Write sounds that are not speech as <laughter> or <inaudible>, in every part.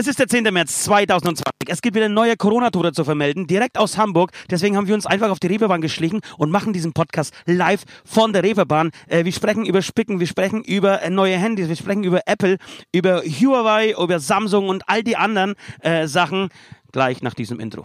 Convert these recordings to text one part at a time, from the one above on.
Es ist der 10. März 2020. Es gibt wieder neue Corona-Tote zu vermelden, direkt aus Hamburg. Deswegen haben wir uns einfach auf die Reeperbahn geschlichen und machen diesen Podcast live von der Reeperbahn. Äh, wir sprechen über Spicken, wir sprechen über äh, neue Handys, wir sprechen über Apple, über Huawei, über Samsung und all die anderen äh, Sachen gleich nach diesem Intro.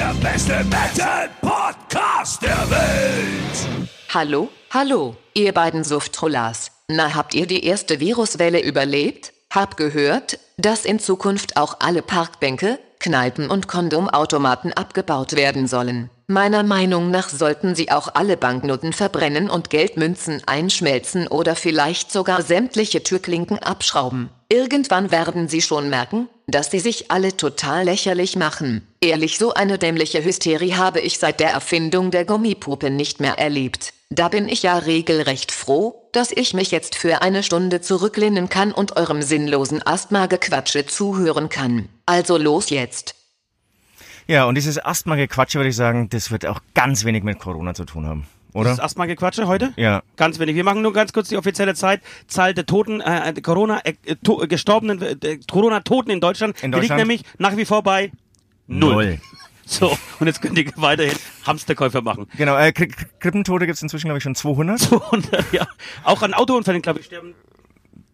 Der beste Metal-Podcast der Welt! Hallo, hallo, ihr beiden Sufttrollas. Na, habt ihr die erste Viruswelle überlebt? Hab gehört, dass in Zukunft auch alle Parkbänke, Kneipen und Kondomautomaten abgebaut werden sollen. Meiner Meinung nach sollten sie auch alle Banknoten verbrennen und Geldmünzen einschmelzen oder vielleicht sogar sämtliche Türklinken abschrauben. Irgendwann werden sie schon merken, dass sie sich alle total lächerlich machen. Ehrlich, so eine dämliche Hysterie habe ich seit der Erfindung der Gummipuppe nicht mehr erlebt. Da bin ich ja regelrecht froh, dass ich mich jetzt für eine Stunde zurücklehnen kann und eurem sinnlosen Asthma-Gequatsche zuhören kann. Also los jetzt. Ja, und dieses Asthma-Gequatsche, würde ich sagen, das wird auch ganz wenig mit Corona zu tun haben. Oder? Das ist Asthma-Gequatsche heute? Ja. Ganz wenig. Wir machen nur ganz kurz die offizielle Zeit. Zahl der Toten, äh, Corona, äh, to, gestorbenen, äh, Corona-Toten in Deutschland. In Die liegt Deutschland? nämlich nach wie vor bei null. <laughs> So, und jetzt könnt ihr weiterhin Hamsterkäufer machen. Genau, äh, Kri Kri- Krippentote gibt's inzwischen, glaube ich, schon 200. 200, ja. Auch an Autounfällen, glaube ich, sterben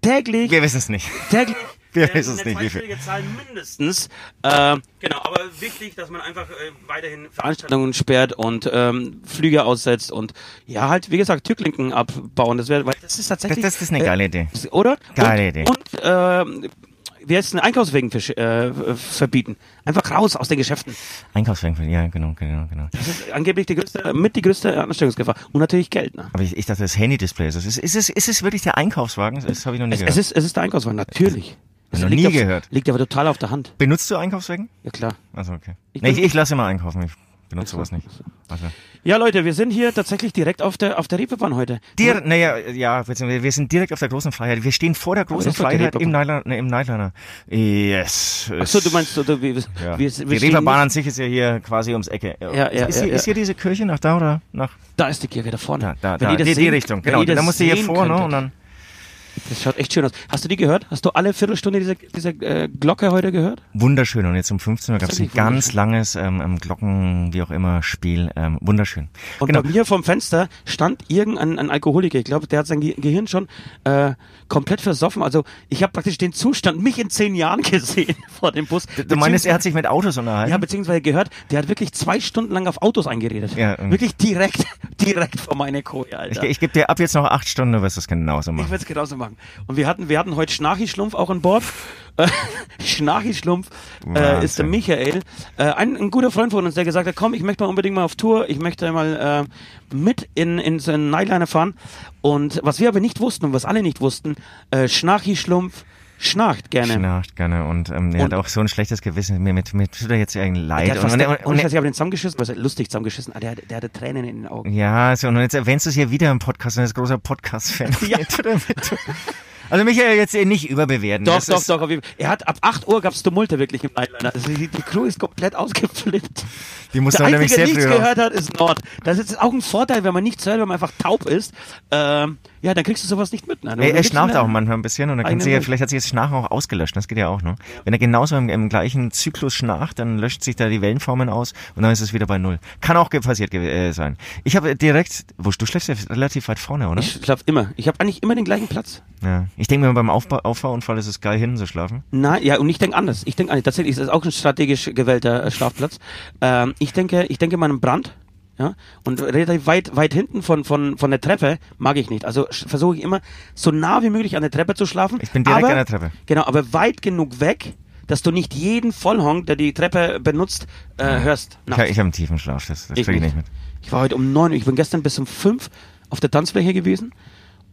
täglich, Wir wissen es nicht. täglich. Wir äh, wissen es eine nicht, wie viel. zweistellige Zahl mindestens. Äh, genau, aber wichtig, dass man einfach äh, weiterhin Veranstaltungen sperrt und ähm, Flüge aussetzt und ja, halt, wie gesagt, Türklinken abbauen. Das wäre, weil das ist Das, tatsächlich. das ist eine geile Idee. Äh, oder? Geile und, Idee. Und ähm, wie heißt es, Einkaufswegen äh, verbieten. Einfach raus aus den Geschäften. Einkaufswagen, ja, genau, genau, genau. Das ist angeblich die größte, mit die größte Ansteckungsgefahr. Und natürlich Geld. Ne? Aber ich, ich dachte, das Handy-Display ist es. Ist, ist, es, ist es wirklich der Einkaufswagen? Das habe ich noch nie Es, gehört. es, ist, es ist der Einkaufswagen, natürlich. Es noch nie auf, gehört. Liegt aber total auf der Hand. Benutzt du Einkaufswagen? Ja, klar. Also okay. Ich nee, ich, ich lasse immer einkaufen. Ich benutze sowas nicht. Also. Ja, Leute, wir sind hier tatsächlich direkt auf der, auf der Reeperbahn heute. Dir, naja, ja, beziehungsweise wir sind direkt auf der großen Freiheit. Wir stehen vor der großen das die Freiheit im. Nyliner. Ne, im Nyliner. Yes. Achso, du meinst, oder wir, Ja. wir, wir die Reeperbahn an sich ist ja hier quasi ums Ecke. Ja, ja, ist, ja, hier, ja. ist hier diese Kirche nach da oder nach? Da ist die Kirche, da vorne. Da, da, Wenn da das die, die sehen- Richtung. wenn Genau. das Da musst du hier sehen vor, ne? könntet. Und dann. Das schaut echt schön aus. Hast du die gehört? Hast du alle Viertelstunde diese, diese äh, Glocke heute gehört? Wunderschön. Und jetzt um 15 Uhr gab es ein ganz langes ähm, ähm, Glocken, wie auch immer, Spiel. Ähm, wunderschön. Und genau. bei mir vom Fenster stand irgendein ein Alkoholiker. Ich glaube, der hat sein Ge Gehirn schon äh, komplett versoffen. Also ich habe praktisch den Zustand mich in zehn Jahren <laughs> gesehen vor dem Bus. Du meinst, er hat sich mit Autos unterhalten? Ja, beziehungsweise gehört, der hat wirklich zwei Stunden lang auf Autos eingeredet. Ja, ähm. wirklich direkt, <laughs> direkt vor meine Koje, Alter. ich ich gebe dir ab jetzt noch acht Stunden, du wirst es genauso Ich machen. würde es genauso machen. Und wir hatten, wir hatten heute Schnarchi-Schlumpf auch an Bord. Äh, <laughs> Schnarchi-Schlumpf äh, ist der Michael. Äh, ein, ein guter Freund von uns, der gesagt hat, komm, ich möchte mal unbedingt mal auf Tour. Ich möchte mal äh, mit in, in so einen Nightliner fahren. Und was wir aber nicht wussten und was alle nicht wussten, äh, Schnarchi-Schlumpf schnarcht gerne. Schnarcht gerne und ähm, er Und- hat auch so ein schlechtes Gewissen. Mir mit, mit tut er jetzt irgendwie leid. Der hat fast, und, der, und, und, und, ich habe den zusammengeschissen, was lustig zusammengeschissen. Ah, Der, der hatte Tränen in den Augen. ja, so, und jetzt erwähnst du es hier wieder im Podcast und er ist großer Podcast-Fan. <laughs> Ja. Er. Also Michael, jetzt nicht überbewerten. Doch, Das doch, doch. Auf jeden Fall. Er hat ab 8 Uhr gab's Tumulte wirklich im Nightliner. Also die, die Crew ist komplett ausgeflippt. Die muss Der nämlich Einzige, sehr der nichts gehört hat, ist Nord. Das ist auch ein Vorteil, wenn man nichts hört, wenn man einfach taub ist. Ähm, ja, dann kriegst du sowas nicht mit. Ne? Er, Dann er schnauft eine- auch manchmal ein bisschen und dann kann sie ja, vielleicht hat sich das Schnarchen auch ausgelöscht, das geht ja auch, ne? Wenn er genauso im, im gleichen Zyklus schnarcht, dann löscht sich da die Wellenformen aus und dann ist es wieder bei Null. Kann auch passiert äh, sein. Ich habe direkt, wo du schläfst ja relativ weit vorne, oder? Ich schlaf immer. Ich habe eigentlich immer den gleichen Platz. ja. Ich denke mir beim Aufbau, Auffahrunfall ist es geil, hinten zu schlafen. Nein, ja, und ich denke anders. Ich denke anders. Tatsächlich ist das auch ein strategisch gewählter äh, Schlafplatz. Ähm, ich denke, ich denke mal an einen Brand. Ja, und relativ weit, weit hinten von, von, von der Treppe mag ich nicht. Also versuche ich immer so nah wie möglich an der Treppe zu schlafen. Ich bin direkt aber, an der Treppe. Genau, aber weit genug weg, dass du nicht jeden Vollhonk, der die Treppe benutzt, äh, hörst. Ich, ich habe einen tiefen Schlaf, das, das Ich kriege ich nicht. nicht mit. Ich war heute um neun, ich bin gestern bis um fünf auf der Tanzfläche gewesen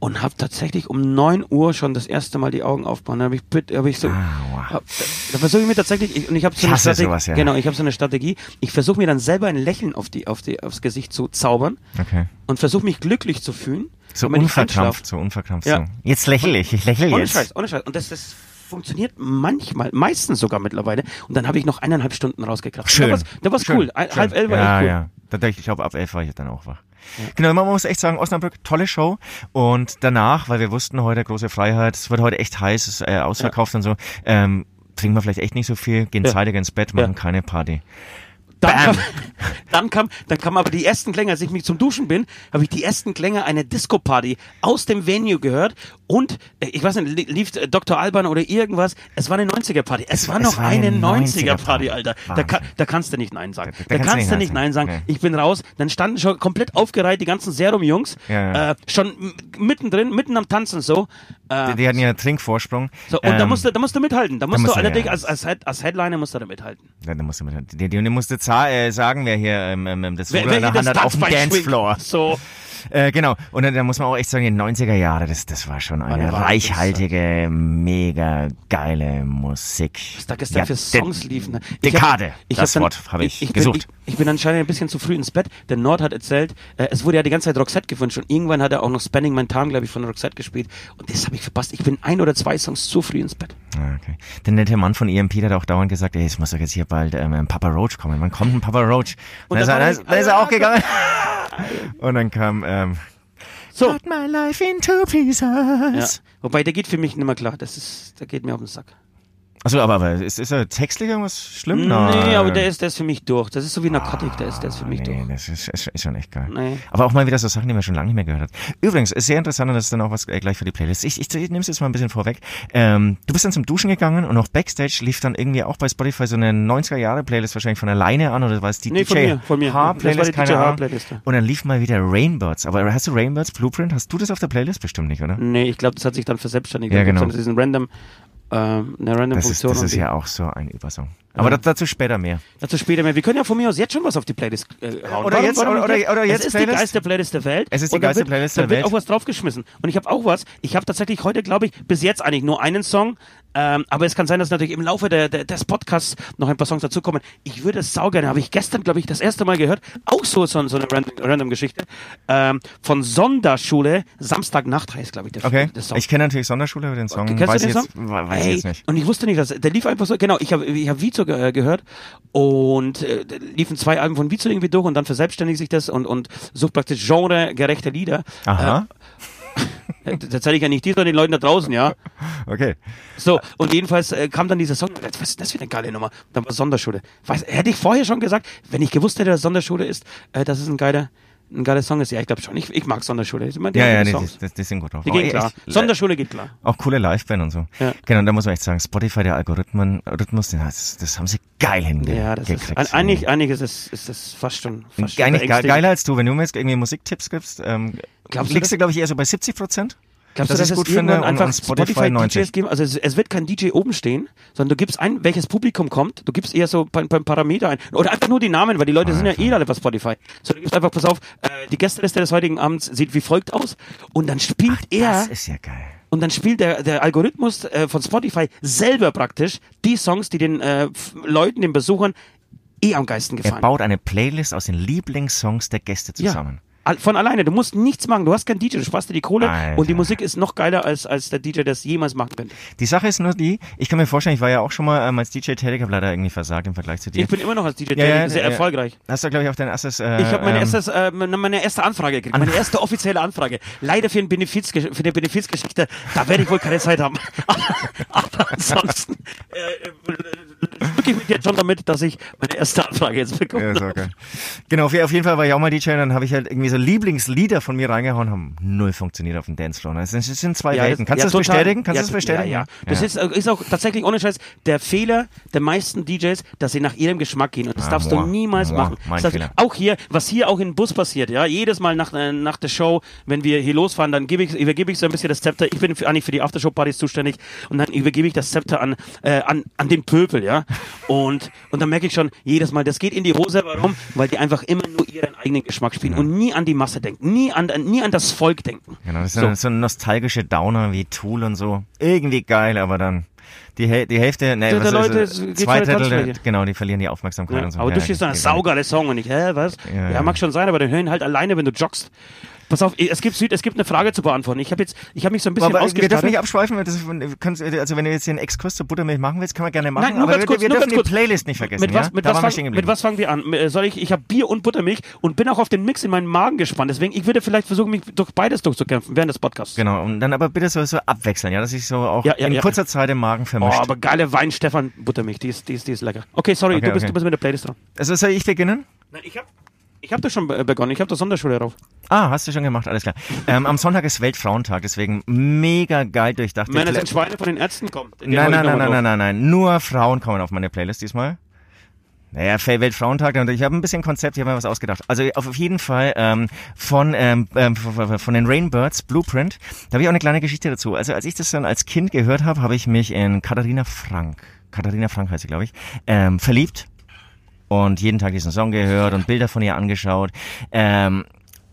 und habe tatsächlich um neun Uhr schon das erste Mal die Augen aufgebaut. Da habe ich, bitte- hab ich so, Ah, wow. hab, da versuche ich mir tatsächlich, ich, und ich habe so Ich eine hasse Strategie, sowas, ja. genau, ich habe so eine Strategie. Ich versuche mir dann selber ein Lächeln auf die, auf die, aufs Gesicht zu zaubern Okay. und versuche mich glücklich zu fühlen. So ich unverkrampft, so unverkrampft. Ja. So. Jetzt lächle ich, ich lächle Ohne jetzt. Scheiß, ohne Scheiß. Und das, das funktioniert manchmal, meistens sogar mittlerweile. Und dann habe ich noch eineinhalb Stunden rausgekracht. Schön. Da war's Schön. cool. Schön. halb elf war ja, echt cool. Ja, Da- Ich glaube, ab elf war ich dann auch wach. Genau, man muss echt sagen, Osnabrück, tolle Show. Und danach, weil wir wussten heute, große Freiheit, es wird heute echt heiß, es ist äh, ausverkauft und so, ähm, trinken wir vielleicht echt nicht so viel, gehen Ja. zeitig ins Bett, machen Ja. keine Party. Dann kam, dann kam, dann kam aber die ersten Klänge, als ich mich zum Duschen bin, habe ich die ersten Klänge einer Disco-Party aus dem Venue gehört und äh, ich weiß nicht, li- lief äh, Dr. Alban oder irgendwas. Es war eine 90er-Party. Es, Es- war es noch war eine eine 90er-Party, 90er-Party. Alter. Da, kann, da kannst du nicht Nein sagen. Da- Da, da kannst du nicht Nein sagen. Nee. Ich bin raus. Dann standen schon komplett aufgereiht die ganzen Serum-Jungs. Ja, ja. Äh, schon mittendrin, mitten am Tanzen so. Äh, Die, die hatten ja Trinkvorsprung. so und da Ähm, musst du, da musst du mithalten. Da musst musst du du, allerdings ja. als, als, Head, als Headliner musst du da mithalten. Ja, da musst du, mit, die, die, die musste za- äh, sagen, wer hier ähm, ähm, das Ruder in der hier Hand das hat auf dem. Dancefloor. So. Äh, genau. Und dann, da muss man auch echt sagen, die 90er Jahre, das, das war schon eine Wahnsinn. reichhaltige, mega geile Musik. was da gestern Ja, für Songs liefen. ne? Dekade, hab- ich das hab Wort habe ich bin, gesucht. Ich, ich bin anscheinend ein bisschen zu früh ins Bett. Der Nord hat erzählt, äh, es wurde ja die ganze Zeit Roxette gewünscht und irgendwann hat er auch noch Spanning My Time, glaube ich, von Roxette gespielt. Und das habe ich verpasst. Ich bin ein oder zwei Songs zu früh ins Bett. Ah, Okay. Der nette Mann von EMP hat auch dauernd gesagt, ey, es muss doch jetzt hier bald ähm, Papa Roach kommen. Wann kommt ein Papa Roach? Und, Und dann, da ist er, war dann, ist- dann er ich- auch gegangen. <laughs> Und dann kam ähm, So. Cut my life into pieces. Ja. Wobei, der geht für mich nicht mehr klar. Das ist, der geht mir auf den Sack. Achso, aber, aber ist, ist er textlich irgendwas schlimm? Nee, aber der ist, der ist für mich durch. Das ist so wie Narkotik, der ist, der ist für mich nee, durch. das ist, ist, ist schon echt geil. Nee. Aber auch mal wieder so Sachen, die man schon lange nicht mehr gehört hat. Übrigens, ist sehr interessant und das ist dann auch was äh, gleich für die Playlist. Ich, ich, ich nehme es jetzt mal ein bisschen vorweg. Ähm, du bist dann zum Duschen gegangen und auch Backstage lief dann irgendwie auch bei Spotify so eine 90er-Jahre-Playlist wahrscheinlich von alleine an oder war es die Nee, DJ von mir, von mir. Die Keine Ahnung. Ja. Und dann lief mal wieder Rainbirds. Aber hast du Rainbirds Blueprint? Hast du das auf der Playlist? Bestimmt nicht, oder? Nee, ich glaube, das hat sich dann verselbstständigt. Ja, genau. diesen random, ähm, eine random Das ist, Funktion. das und ist ja auch so ein Übersong. Aber da- dazu später mehr. Dazu später mehr. Wir können ja von mir aus jetzt schon was auf die Playlist äh, hauen. Oder jetzt- oder- nicht oder- oder jetzt Es ist Playlist? die geilste Playlist der Welt. Es ist die da geilste wird, Playlist da der wird Welt. auch was draufgeschmissen. Und ich habe auch was. Ich habe tatsächlich heute, glaube ich, bis jetzt eigentlich nur einen Song. Ähm, aber es kann sein, dass natürlich im Laufe der, der, des Podcasts noch ein paar Songs dazukommen. Ich würde es saugern. Habe ich gestern, glaube ich, das erste Mal gehört. Auch so, so, so eine random, random Geschichte. Ähm, von Sonderschule. Samstagnacht heißt, glaube ich, der, Okay. der Song. Ich kenne natürlich Sonderschule, aber den Song Kennst weiß, ich den jetzt, Song? we- weiß ich jetzt nicht. Und ich wusste nicht, dass der lief einfach so. Genau, ich habe ich hab Vizo ge äh, gehört und äh, liefen zwei Alben von Vizo irgendwie durch und dann verselbstständigt sich das und und sucht praktisch genregerechte Lieder. Aha. Äh, <laughs> das erzähle ich ja nicht dir, sondern den Leuten da draußen, ja. Okay. So, und jedenfalls äh, kam dann dieser Song, was ist das für eine geile Nummer? Dann war Sonderschule. Weiß, hätte ich vorher schon gesagt, wenn ich gewusst hätte, dass Sonderschule ist, äh, dass es ein geiler, ein geiler Song ist. Ja, ich glaube schon. Ich, ich mag Sonderschule. Das immer die Ja, ja, die, die, die sind gut drauf. Die gehen echt, klar. äh, Sonderschule geht klar. Auch coole Liveband und so. Ja. Genau, da muss man echt sagen, Spotify, der Algorithmen, Rhythmus, den, das, das haben sie geil hingekriegt. Ja, das ist, ein, einig, einig ist es, ist es fast schon, fast schon Eigentlich geiler als du, wenn du mir jetzt irgendwie Musiktipps gibst, ähm, Glaubst du liegst das? du, glaube ich, eher so bei 70 Prozent. Glaubst du, dass es gut finde und- einfach und Spotify Spotify, 90? DJs geben? Also es, es wird kein DJ oben stehen, sondern du gibst ein, welches Publikum kommt. Du gibst eher so ein, ein Parameter ein. Oder einfach nur die Namen, weil die Leute sind ja eh alle bei Spotify. So, du gibst einfach, pass auf, äh, die Gästeliste des heutigen Abends sieht wie folgt aus. Und dann spielt er, Das ist ja geil. und dann spielt der, der Algorithmus äh, von Spotify selber praktisch die Songs, die den äh, Leuten, den Besuchern eh am geisten Er gefallen. baut eine Playlist aus den Lieblingssongs der Gäste zusammen. Al- Von alleine, du musst nichts machen, du hast keinen DJ, du sparst dir die Kohle Alter. und die Musik ist noch geiler als, als der DJ, der es jemals machen könnte. Die Sache ist nur die, ich kann mir vorstellen, ich war ja auch schon mal ähm, als DJ tätig, habe leider irgendwie versagt im Vergleich zu dir. Ich bin immer noch als DJ Ja, ja, sehr ja. erfolgreich. Hast du, glaube ich, auch dein erstes... Äh, Ich habe meine, ähm, erstes, äh, meine meine erste Anfrage gekriegt, meine erste offizielle Anfrage. Leider für, ein Benefiz, für eine Benefizgeschichte, da werde ich wohl keine Zeit haben. <laughs> Aber ansonsten äh, beglücke ich mich jetzt schon damit, dass ich meine erste Anfrage jetzt bekomme. Ja, okay. Genau, auf jeden Fall war ich auch mal DJ und dann habe ich halt irgendwie so Lieblingslieder von mir reingehauen, haben null funktioniert auf dem Dancefloor. Es sind- sind zwei Ja, Welten. Kannst ja, du das total. bestätigen? Kannst ja, du das bestätigen? Ja, ja. Das Ist, äh, ist auch tatsächlich ohne Scheiß der Fehler der meisten DJs, dass sie nach ihrem Geschmack gehen. Und das Ah, darfst moi, du niemals moi, machen. mein Das heißt, auch hier, was hier auch im Bus passiert, ja, jedes Mal nach, äh, nach der Show, wenn wir hier losfahren, dann gebe ich, übergebe ich so ein bisschen das Zepter. Ich bin für, eigentlich für die Aftershow-Partys zuständig und dann übergebe ich das Zepter an, äh, an, an den Pöbel, ja. Und, und dann merke ich schon jedes Mal, das geht in die Hose. Warum? Weil die einfach immer nur ihren eigenen Geschmack spielen und nie an die Masse denken, nie an, nie an das Volk denken. Genau, das So. sind so nostalgische Downer wie Tool und so. Irgendwie geil, aber dann die, die Hälfte, ne, was Leute, ist, geht zwei der Drittel, genau, die verlieren die Aufmerksamkeit Ja, und so. aber Ja, du stehst da, ein geht gar nicht. saugeile Song und ich, hä, was? Ja, Ja, ja. mag schon sein, aber den hören halt alleine, wenn du joggst. Pass auf, es gibt, es gibt eine Frage zu beantworten. Ich habe jetzt, ich habe mich so ein bisschen Aber wir dürfen ausgestattet. nicht abschweifen, wir also wenn du jetzt den Exkurs zur Buttermilch machen willst, können wir gerne machen, Nein, nur aber ganz wir, kurz, wir nur dürfen ganz die. Playlist nicht vergessen, mit was, ja? mit, was fang, mit was fangen wir an? Äh, Soll ich, ich habe Bier und Buttermilch und bin auch auf den Mix in meinen Magen gespannt. Deswegen, ich würde vielleicht versuchen, mich durch beides durchzukämpfen während des Podcasts. Genau, und dann aber bitte so, so abwechseln, ja, dass ich so auch Ja, ja, in kurzer Zeit im Magen Oh, vermischt. aber geile Wein, Stefan Buttermilch, die ist, die ist, die ist lecker. Okay, sorry, Okay, du, bist, okay. du bist mit der Playlist dran. also soll ich beginnen? Nein, ich habe ich hab das schon be- begonnen. Ich habe da Sonderschule drauf. Ah, hast du schon gemacht, alles klar. Ähm, am Sonntag ist Weltfrauentag, deswegen mega geil durchdacht. Männer sind Schweine von den Ärzten, komm. den Nein, nein, nein, nein, nein, nein, nein. Nur Frauen kommen auf meine Playlist diesmal. Naja, Weltfrauentag, ich habe ein bisschen Konzept, ich habe mir was ausgedacht. Also auf jeden Fall ähm, von, ähm, ähm, von von den Rainbirds, Blueprint, da habe ich auch eine kleine Geschichte dazu. Also als ich das dann als Kind gehört habe, habe ich mich in Katharina Frank, Katharina Frank heißt sie, glaube ich, ähm, verliebt und jeden Tag diesen Song gehört und Bilder von ihr angeschaut. Ähm,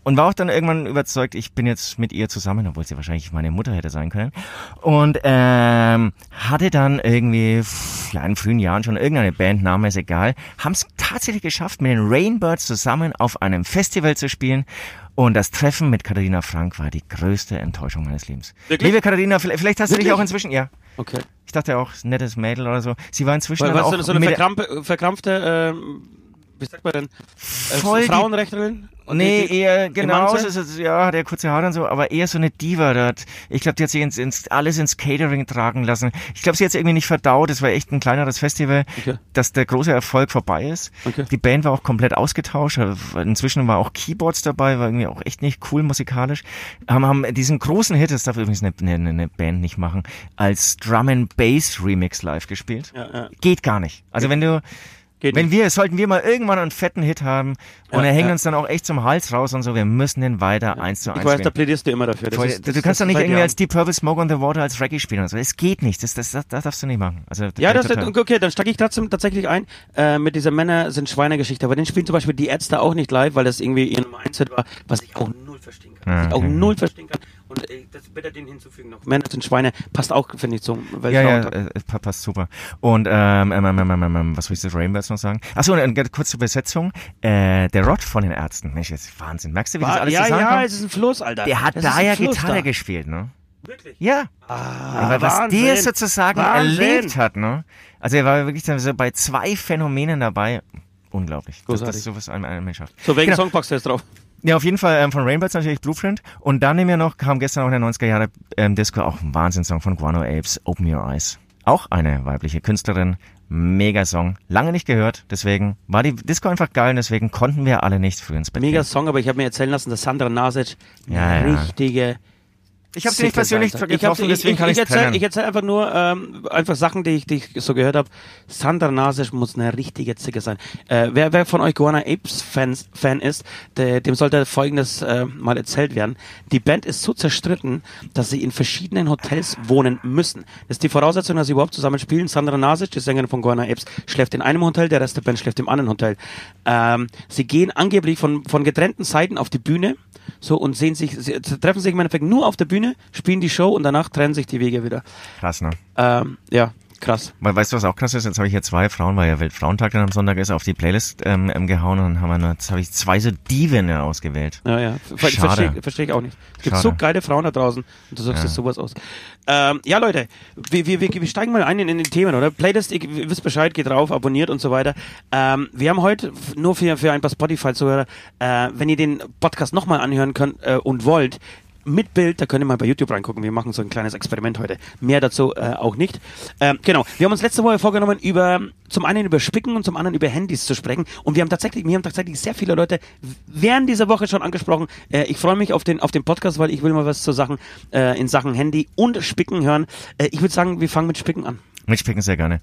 und war auch dann irgendwann überzeugt, ich bin jetzt mit ihr zusammen, obwohl sie wahrscheinlich meine Mutter hätte sein können. Und ähm, hatte dann irgendwie ja, in frühen Jahren schon irgendeine Band, Name ist egal, haben es tatsächlich geschafft, mit den Rainbirds zusammen auf einem Festival zu spielen. Und das Treffen mit Katharina Frank war die größte Enttäuschung meines Lebens. Wirklich? Liebe Katharina, vielleicht, hast du dich Wirklich? auch inzwischen, ja, Okay. ich dachte auch, nettes Mädel oder so. Sie war inzwischen Weil, auch so, eine verkrampfe, verkrampfte, ähm, wie sagt man denn, äh, Frauenrechtlerin? Und Nee, die- die- eher genau, so, so, ja, hat er kurze Haare und so, aber eher so eine Diva. Hat, ich glaube, die hat sich ins, ins, alles ins Catering tragen lassen. Ich glaube, sie hat es irgendwie nicht verdaut. Es war echt ein kleineres Festival, Okay. dass der große Erfolg vorbei ist. Okay. Die Band war auch komplett ausgetauscht. Inzwischen war auch Keyboards dabei, war irgendwie auch echt nicht cool musikalisch. Haben, haben diesen großen Hit, das darf übrigens eine, eine, eine Band nicht machen, als Drum and Bass Remix live gespielt. Ja, ja. Geht gar nicht. Also wenn du, Geht wenn nicht. wir, sollten wir mal irgendwann einen fetten Hit haben und Ja, er hängt ja. uns dann auch echt zum Hals raus und so, wir müssen den weiter eins zu Ich eins weiß, da plädierst du immer dafür. Das Voll, ist, du das, kannst doch das nicht irgendwie Jahren. als Deep Purple Smoke on the Water als Reggae spielen und so. Es geht nicht. Das, das, das, das darfst du nicht machen. Also, Ja, das, total. okay, dann steige ich trotzdem tatsächlich ein äh, mit dieser Männer sind Schweinegeschichte. Aber den spielen zum Beispiel die Ärzte auch nicht live, weil das irgendwie ihr Mindset war, was ich auch null verstehen kann. Was ich Ja, auch null verstehen kann. Und äh, das bitte den hinzufügen noch. Männer sind Schweine, passt auch, finde ich, zum ja, ja, Weltfrauentag. äh, pa- passt super. Und ähm, ähm, ähm, ähm, ähm, ähm, was will ich zu Rainbirds noch sagen? Achso, eine, eine kurze Übersetzung. Äh, der Rod von den Ärzten. Mensch, jetzt Wahnsinn. Merkst du, wie das War, alles ja, zusammenkommt? ja, es ist ein Fluss, Alter. der hat Das da ist ja Fluss Gitarre da. gespielt, ne? Wirklich? Ja. Ah, Aber was Wahnsinn. der sozusagen Wahnsinn. erlebt hat, ne? Also er war wirklich so bei zwei Phänomenen dabei. Unglaublich. Das, Großartig. das ist sowas ein, ein Mensch schafft. So, welchen Genau. Song packst du jetzt drauf? Ja, auf jeden Fall ähm, von Rainbirds natürlich Blueprint. Und dann nehmen wir noch, kam gestern auch in der 90er Jahre ähm, Disco, auch ein Wahnsinnssong von Guano Apes, Open Your Eyes. Auch eine weibliche Künstlerin. Mega Song. Lange nicht gehört, deswegen war die Disco einfach geil und deswegen konnten wir alle nicht früh ins Bett Mega. Song, aber ich habe mir erzählen lassen, dass Sandra Nasic Ja, eine ja. Ich habe sie nicht persönlich getroffen, ich hab, deswegen ich, kann ich, es erzähl, ich erzähl einfach nur ähm, einfach Sachen, die ich, die ich so gehört habe. Sandra Nasic muss eine richtige Zicke sein. Äh, wer, wer von euch Guana Apes Fans, Fan ist, der, dem sollte Folgendes äh, mal erzählt werden. Die Band ist so zerstritten, dass sie in verschiedenen Hotels wohnen müssen. Das ist die Voraussetzung, dass sie überhaupt zusammen spielen. Sandra Nasic, die Sängerin von Guana Apes, schläft in einem Hotel, der Rest der Band schläft im anderen Hotel. Ähm, sie gehen angeblich von, von getrennten Seiten auf die Bühne so und sehen sich, sie treffen sich im Endeffekt nur auf der Bühne, spielen die Show und danach trennen sich die Wege wieder. Krass, ne? Ähm, ja, krass. Weil, weißt du, was auch krass ist? Jetzt habe ich hier zwei Frauen, weil ja Weltfrauentag dann am Sonntag ist, auf die Playlist ähm, ähm, gehauen und dann haben wir nur, jetzt habe ich zwei so Diven ausgewählt. Ja, ja. Ver. Verstehe versteh ich auch nicht. Es gibt Schade. so geile Frauen da draußen und du suchst Ja. jetzt sowas aus. Ähm, ja, Leute, wir, wir, wir, wir steigen mal ein in, in den Themen, oder? Playlist, ihr wisst Bescheid, geht drauf, abonniert und so weiter. Ähm, wir haben heute, nur für, für ein paar Spotify-Zuhörer, äh, wenn ihr den Podcast nochmal anhören könnt äh, und wollt, mit Bild. Da könnt ihr mal bei YouTube reingucken. Wir machen so ein kleines Experiment heute. Mehr dazu äh, auch nicht. Ähm, genau. Wir haben uns letzte Woche vorgenommen, über zum einen über Spicken und zum anderen über Handys zu sprechen. Und wir haben tatsächlich, wir haben tatsächlich sehr viele Leute während dieser Woche schon angesprochen. Äh, ich freue mich auf den auf den Podcast, weil ich will mal was zu Sachen äh, in Sachen Handy und Spicken hören. Äh, ich würde sagen, wir fangen mit Spicken an. Mit Spicken sehr gerne.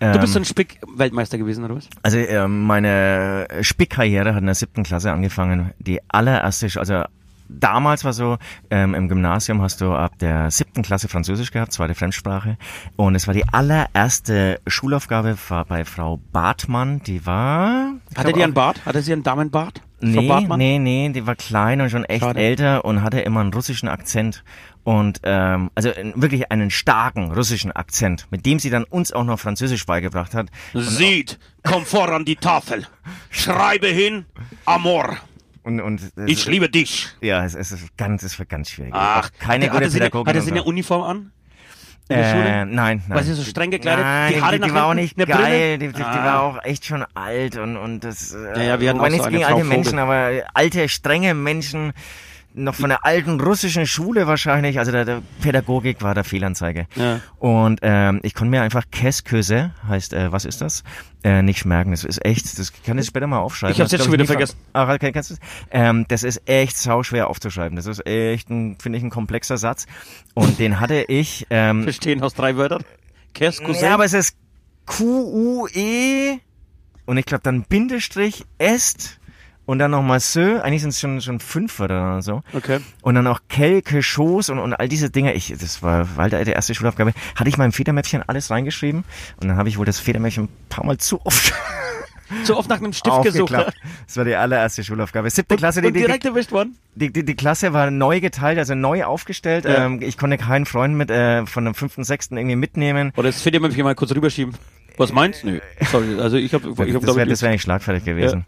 Du bist so Ähm, ein Spick-Weltmeister gewesen, oder was? Also ähm, meine Spickkarriere hat in der siebten Klasse angefangen. Die allererste, also damals war so, ähm, im Gymnasium hast du ab der siebten Klasse Französisch gehabt, zweite Fremdsprache. Und es war die allererste Schulaufgabe war bei Frau Bartmann, die war... Hatte die einen Bart? Hatte sie einen Damenbart? Nee, nee, nee, die war klein und schon echt Schade. älter und hatte immer einen russischen Akzent. Und ähm, also wirklich einen starken russischen Akzent, mit dem sie dann uns auch noch Französisch beigebracht hat. Sieht, komm vor an die Tafel. <laughs> Schreibe hin, Amor. Und, und Ich liebe dich. Ja, es, es ist ganz, es wird ganz schwierig. Ach, Auch keine hatte, gute eine, Pädagogin. hatte und sie so. eine Uniform an? In der äh, Schule? nein, nein. War sie so streng gekleidet? Nein, Die Haare die, die war auch nicht geil. Die, die, die Ah. war auch echt schon alt und, und das. Ja, ja, wir hatten auch so nichts gegen alte. Menschen, aber alte, strenge Menschen, noch von der alten russischen Schule wahrscheinlich. Also der, der Pädagogik war der Fehlanzeige. Ja. Und ähm, ich konnte mir einfach Käsköse, heißt, äh, was ist das? Äh, nicht merken. Das ist echt, das kann ich später mal aufschreiben. Ich hab's Das jetzt schon wieder vergessen. Ach, okay, kennst du ähm, Das ist echt sauschwer aufzuschreiben. Das ist echt, ein, finde ich, ein komplexer Satz. Und den hatte ich. Ähm, <laughs> Bestehen aus drei Wörtern. Kes, Cousin. ja, aber es ist Q-U-E und ich glaube dann Bindestrich Est und dann nochmal Sö. Eigentlich sind es schon, schon fünf Wörter oder so. okay. Und dann auch Kelke, Schoß und, und all diese Dinge. Ich, das war weil die erste Schulaufgabe. Hatte ich im Federmäppchen alles reingeschrieben und dann habe ich wohl das Federmäppchen ein paar Mal zu oft So oft nach einem Stift gesucht. aufgeklappt. Das war die allererste Schulaufgabe. Siebte Klasse, die, und die, direkt erwischt worden? die, die, die Klasse war neu geteilt, also neu aufgestellt. Ja. Ähm, ich konnte keinen Freund mit äh, von dem fünften, sechsten irgendwie mitnehmen. Oder das Federmäppchen mal kurz rüberschieben. Was meinst du? Nö. Sorry, also ich habe ich hab, das wäre wär nicht schlagfertig gewesen.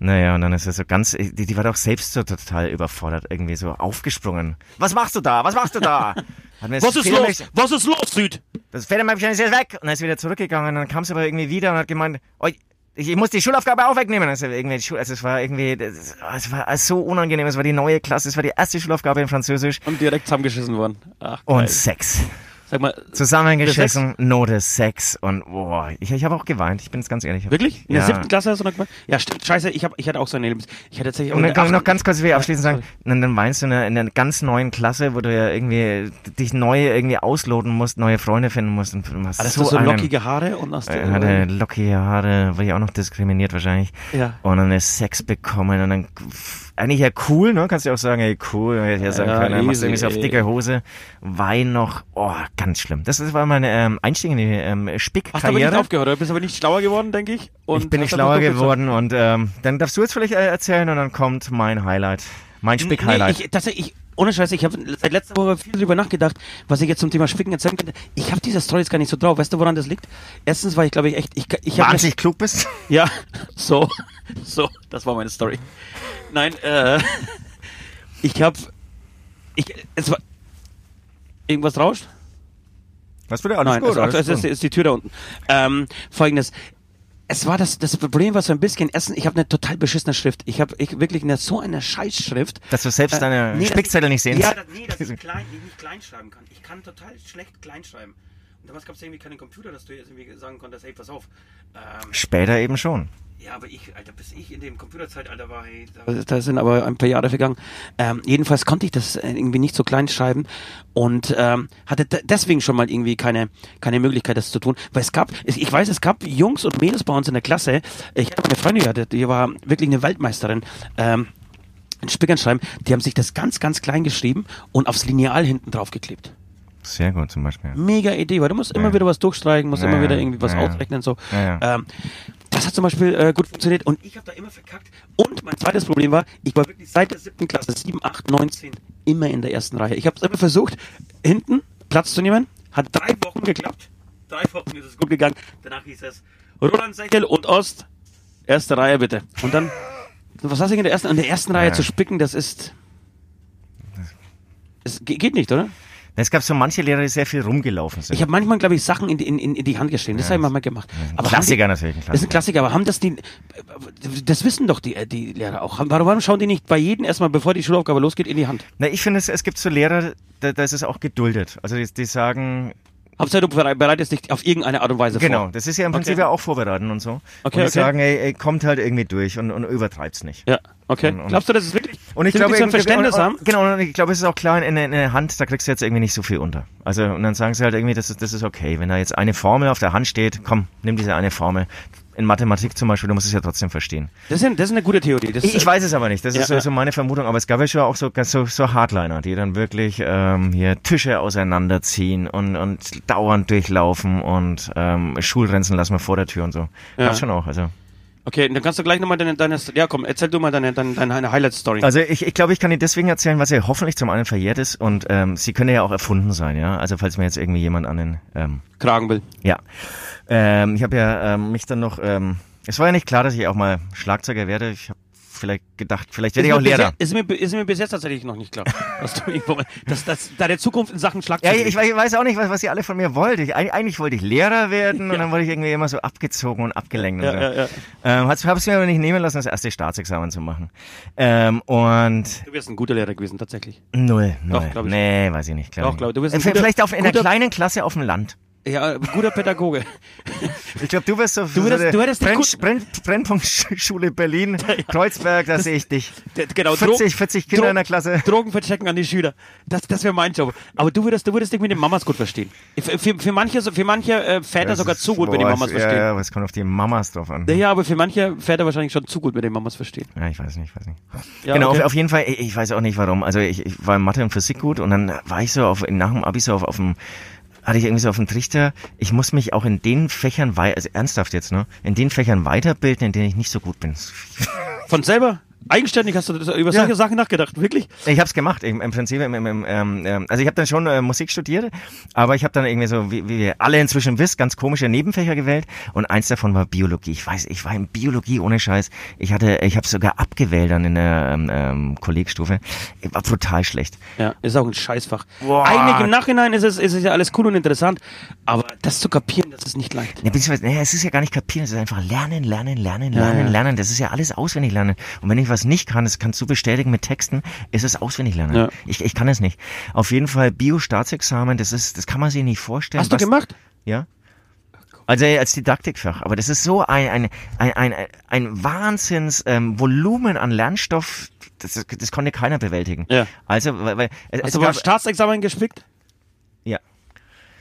Naja, und dann ist es so ganz, die, die war doch selbst so total überfordert, irgendwie so aufgesprungen. Was machst du da? Was machst du da? <laughs> Hat mir das Was ist los? Was ist los, Süd? Das Federmäppchen ist jetzt weg. Und dann ist wieder zurückgegangen und dann kam sie aber irgendwie wieder und hat gemeint, oh, ich, ich muss die Schulaufgabe auch wegnehmen. Also, irgendwie also es war irgendwie, das, es war so unangenehm. Es war die neue Klasse, es war die erste Schulaufgabe in Französisch. Und direkt zusammengeschissen worden. Ach, geil. Und Sex. Sag mal, Zusammengeschissen, Note Sex und boah, ich, ich habe auch geweint, ich bin jetzt ganz ehrlich. wirklich? In der Ja. siebten Klasse hast du noch gemacht? Ja. Scheiße, ich, hab, ich hatte auch so ein Erlebnis. Ich hatte tatsächlich auch Und dann der kann ich noch ganz kurz wie abschließend sagen, dann, dann meinst du in einer, in einer ganz neuen Klasse, wo du ja irgendwie dich neu irgendwie ausloten musst, neue Freunde finden musst und du hast Alles so, so, lockige Haare und hast äh, hatte lockige Haare, war ja auch noch diskriminiert wahrscheinlich. Ja. Und dann ist Sex bekommen und dann eigentlich ja cool, ne? Kannst du auch sagen, ey cool, hätte ich ja sagen Ja, können, dann machst du easy, irgendwie so auf dicke Hose, Wein noch, oh, ganz schlimm. Das, das war mein ähm, Einstieg in die ähm, Hast aber nicht Spickkarriere. aufgehört, oder? Bist aber nicht schlauer geworden, denke ich. Und Ich bin nicht schlauer geworden und ähm, dann darfst du jetzt vielleicht äh, erzählen und dann kommt mein Highlight. Mein Spick-Highlight. Nee, ich, tatsächlich, ich, ohne Scheiße, ich habe seit letzter Woche viel drüber nachgedacht, was ich jetzt zum Thema Spicken erzählen könnte. Ich habe diese Story jetzt gar nicht so drauf. Weißt du, woran das liegt? Erstens war ich, glaube ich, echt, ich, ich habe Wahnsinnig klug bist. <laughs> Ja, so, so, das war meine Story. Nein, äh, ich habe, ich, es war, irgendwas rauscht? Was bitte? Nein, es, es, ist, ist die Tür da unten. Ähm, Folgendes. Es war das, das Problem war so ein bisschen, erstens, ich habe eine total beschissene Schrift. Ich habe ich wirklich eine, so eine Scheißschrift. Dass du selbst deine nee, dass Spickzettel ich- nicht sehen Ja, kannst. das, nee, dass ich, klein, ich nicht klein schreiben kann. Ich kann total schlecht klein schreiben. Und damals gab es irgendwie keinen Computer, dass du jetzt irgendwie sagen konntest, hey, pass auf. Ähm, Später eben schon. Ja, aber ich, Alter, bis ich in dem Computerzeitalter war, hey, da, da sind aber ein paar Jahre vergangen. Ähm, jedenfalls konnte ich das äh, irgendwie nicht so klein schreiben und ähm, hatte de- deswegen schon mal irgendwie keine, keine Möglichkeit, das zu tun. Weil es gab, ich weiß, es gab Jungs und Mädels bei uns in der Klasse. Ich hatte eine Freundin gehabt, die war wirklich eine Weltmeisterin. Ähm, in Spickern schreiben, die haben sich das ganz, ganz klein geschrieben und aufs Lineal hinten drauf geklebt. Sehr gut zum Beispiel. Mega Idee, weil du musst immer Ja. wieder was durchstreichen, musst Ja, immer wieder irgendwie was Ja, ausrechnen. So. Ähm, das hat zum Beispiel äh, gut funktioniert und ich habe da immer verkackt. Und mein zweites Problem war, ich war wirklich seit der siebten Klasse, 7, 8, 9, 10, immer in der ersten Reihe. Ich habe es immer versucht, hinten Platz zu nehmen. Hat drei Wochen geklappt. Drei Wochen ist es gut gegangen. Danach hieß es Roland Sechel und Ost, erste Reihe bitte. Und dann, was hast du in der ersten, in der ersten Reihe Ja. zu spicken, das ist... Es ge- geht nicht, oder? Es gab so manche Lehrer, die sehr viel rumgelaufen sind. Ich habe manchmal, glaube ich, Sachen in, die- in, in, die Hand geschrieben. Das habe ich manchmal gemacht. Aber Klassiker haben natürlich, ein die, Das ist ein Klassiker, aber haben das die, das wissen doch die, äh, die Lehrer auch. Warum, warum schauen die nicht bei jedem erstmal, bevor die Schulaufgabe losgeht, in die Hand? Na, ich finde, es, es gibt so Lehrer, da, da ist es auch geduldet. Also die, die sagen, Hauptsache, du berei- bereitest dich auf irgendeine Art und Weise genau, vor. das ist ja im Prinzip Okay. ja auch vorbereiten und so. Okay, und die okay. sagen, ey, ey, kommt halt irgendwie durch und, und übertreibt's nicht. Ja, okay. Und- und- Glaubst du, das ist wirklich, Und ich glaube, ein eben- Verständnis und, haben? genau, und ich glaube, es ist auch klar, in, in, der Hand, da kriegst du jetzt irgendwie nicht so viel unter. Also, und dann sagen sie halt irgendwie, das ist, das ist okay. Wenn da jetzt eine Formel auf der Hand steht, komm, nimm diese eine Formel. In Mathematik zum Beispiel, du musst es ja trotzdem verstehen. Das ist, das ist eine gute Theorie. Das Ich, ich weiß es aber nicht, das Ja, ist so, ja. so meine Vermutung, aber es gab ja schon auch so, so, so Hardliner, die dann wirklich ähm, hier Tische auseinanderziehen und, und dauernd durchlaufen und ähm, Schulrenzen lassen wir vor der Tür und so. Ja. Gab's schon auch, also. Okay, dann kannst du gleich nochmal deine, deine, ja komm, erzähl du mal deine, deine, deine Highlight-Story. Also ich, ich glaube, ich kann dir deswegen erzählen, was ja hoffentlich zum einen verjährt ist und ähm, sie können ja auch erfunden sein, ja. Also falls mir jetzt irgendwie jemand an den, ähm, Kragen will. ja. Ähm, ich habe ja ähm, mich dann noch, ähm, es war ja nicht klar, dass ich auch mal Schlagzeuger werde. Ich habe vielleicht gedacht, vielleicht werde ich auch bis Lehrer. Ist mir, ist mir bis jetzt tatsächlich noch nicht klar, <laughs> dass du dass, dass deine Zukunft in Sachen Ja, Schlagzeug ich, ich weiß- ich weiß auch nicht, was, was ihr alle von mir wollt. Ich, eig- eigentlich wollte ich Lehrer werden und Ja. dann wurde ich irgendwie immer so abgezogen und abgelenkt. Ja, und so. ja, ja. Ähm, hab's, hab's mir aber nicht nehmen lassen, das erste Staatsexamen zu machen. Ähm, und Du wärst ein guter Lehrer gewesen, tatsächlich. null, null. Doch, ich. Nee, weiß ich nicht. Glaub Doch, ich glaub. Du bist ein Äh, guter- Vielleicht auf, in einer kleinen Klasse auf dem Land. Ja, guter Pädagoge. Ich glaube, du wirst so Du würdest- so du hättest Brenn, Brenn, Brennpunktschule Berlin, <laughs> Kreuzberg, da sehe ich dich. Genau, 40, 40 Kinder Dro- in der Klasse. Drogen verchecken an die Schüler. Das, das wäre mein Job. Aber du würdest, du würdest dich mit den Mamas gut verstehen. Für, für, für manche, für manche äh, Väter sogar zu gut mit den Boah, Mamas ja, verstehen. Ja, aber es kommt auf die Mamas drauf an. Ja, aber für manche Väter wahrscheinlich schon zu gut mit den Mamas verstehen. Ja, ich weiß nicht, ich weiß nicht. Ja, genau, okay. auf, auf jeden Fall, ich, ich weiß auch nicht warum. Also ich, ich war in Mathe und Physik gut und dann war ich so auf, nach dem Abi so auf, auf dem, hatte ich irgendwie so auf dem Trichter, ich muss mich auch in den Fächern, also ernsthaft jetzt, ne, in den Fächern weiterbilden, in denen ich nicht so gut bin. Von selber? Eigenständig hast du über Ja. solche Sachen nachgedacht, wirklich? Ich habe es gemacht, im, im Prinzip. Im, im, ähm, ähm, also ich habe dann schon äh, Musik studiert, aber ich habe dann irgendwie so, wie, wie wir alle inzwischen wisst, ganz komische Nebenfächer gewählt und eins davon war Biologie. Ich weiß, ich war in Biologie ohne Scheiß. Ich hatte, ich habe sogar abgewählt dann in der ähm, ähm, Kollegstufe. Ich war brutal schlecht. Ja, ist auch ein Scheißfach. Boah. Eigentlich im Nachhinein ist es, ist es ja alles cool und interessant, aber das zu kapieren, das ist nicht leicht. Ne, beziehungsweise, nee, es ist ja gar nicht kapieren, es ist einfach lernen, lernen, lernen, lernen, ja. lernen. Das ist ja alles auswendig lernen. Und wenn ich was nicht kann, das kannst du bestätigen mit Texten, ist es auswendig lernen. Ja. Ich, ich kann es nicht. Auf jeden Fall Bio-Staatsexamen, das ist, das kann man sich nicht vorstellen. Hast du was- gemacht? Ja. Also als Didaktikfach, aber das ist so ein ein ein ein, ein Wahnsinns ähm, Volumen an Lernstoff, das, das konnte keiner bewältigen. Ja. Also weil, weil Hast es du gab, Staatsexamen gespickt? ja.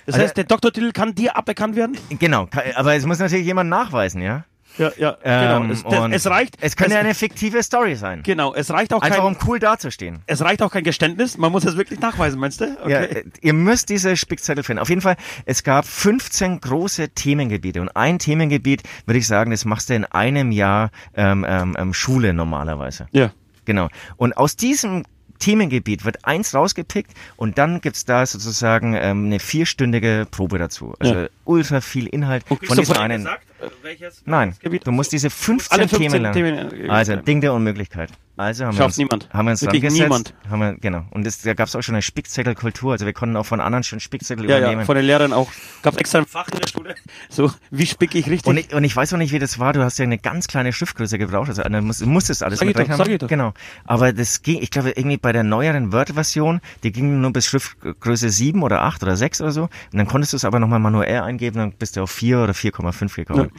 Das Also- heißt, der Doktortitel kann dir aberkannt werden? Genau, aber es muss natürlich jemand nachweisen, ja. Ja, ja, Ähm, genau. Es, das, es reicht. Es könnte es, eine fiktive Story sein. Genau, es reicht auch Einfach kein, um cool dazustehen. es reicht auch kein Geständnis. Man muss es wirklich nachweisen, meinst du? Ja, äh, ihr müsst diese Spickzettel finden. Auf jeden Fall, es gab 15 große Themengebiete und ein Themengebiet, würde ich sagen, das machst du in einem Jahr ähm, ähm, ähm, Schule normalerweise. ja. Genau. Und aus diesem Themengebiet wird eins rausgepickt und dann gibt's da sozusagen ähm, eine vierstündige Probe dazu. Also Ja. ultra viel Inhalt Und kriegst von diesem einen. gesagt, welches, Nein, du musst diese 15, Alle 15 Themen lernen. Themen, äh, also äh, Ding der Unmöglichkeit. Also haben wir Schafft uns, niemand. haben wir uns Wirklich niemand. Haben wir, genau. Und das, da gab's auch schon eine Spickzettelkultur. Also wir konnten auch von anderen schon Spickzettel Ja, übernehmen. ja, von den Lehrern auch. Gab extra ein Fach in der Schule. So, wie spicke ich richtig? und ich, und ich weiß auch nicht, wie das war. Du hast ja eine ganz kleine Schriftgröße gebraucht. Also du musst, musstest alles Sag ich doch, mitrechnen. sag ich doch. Genau. Aber das ging, ich glaube, irgendwie bei der neueren Word-Version, die ging nur bis Schriftgröße 7 oder 8 oder 6 oder so. Und dann konntest du es aber nochmal manuell eingeben, dann bist du auf 4 oder 4,5 gekommen.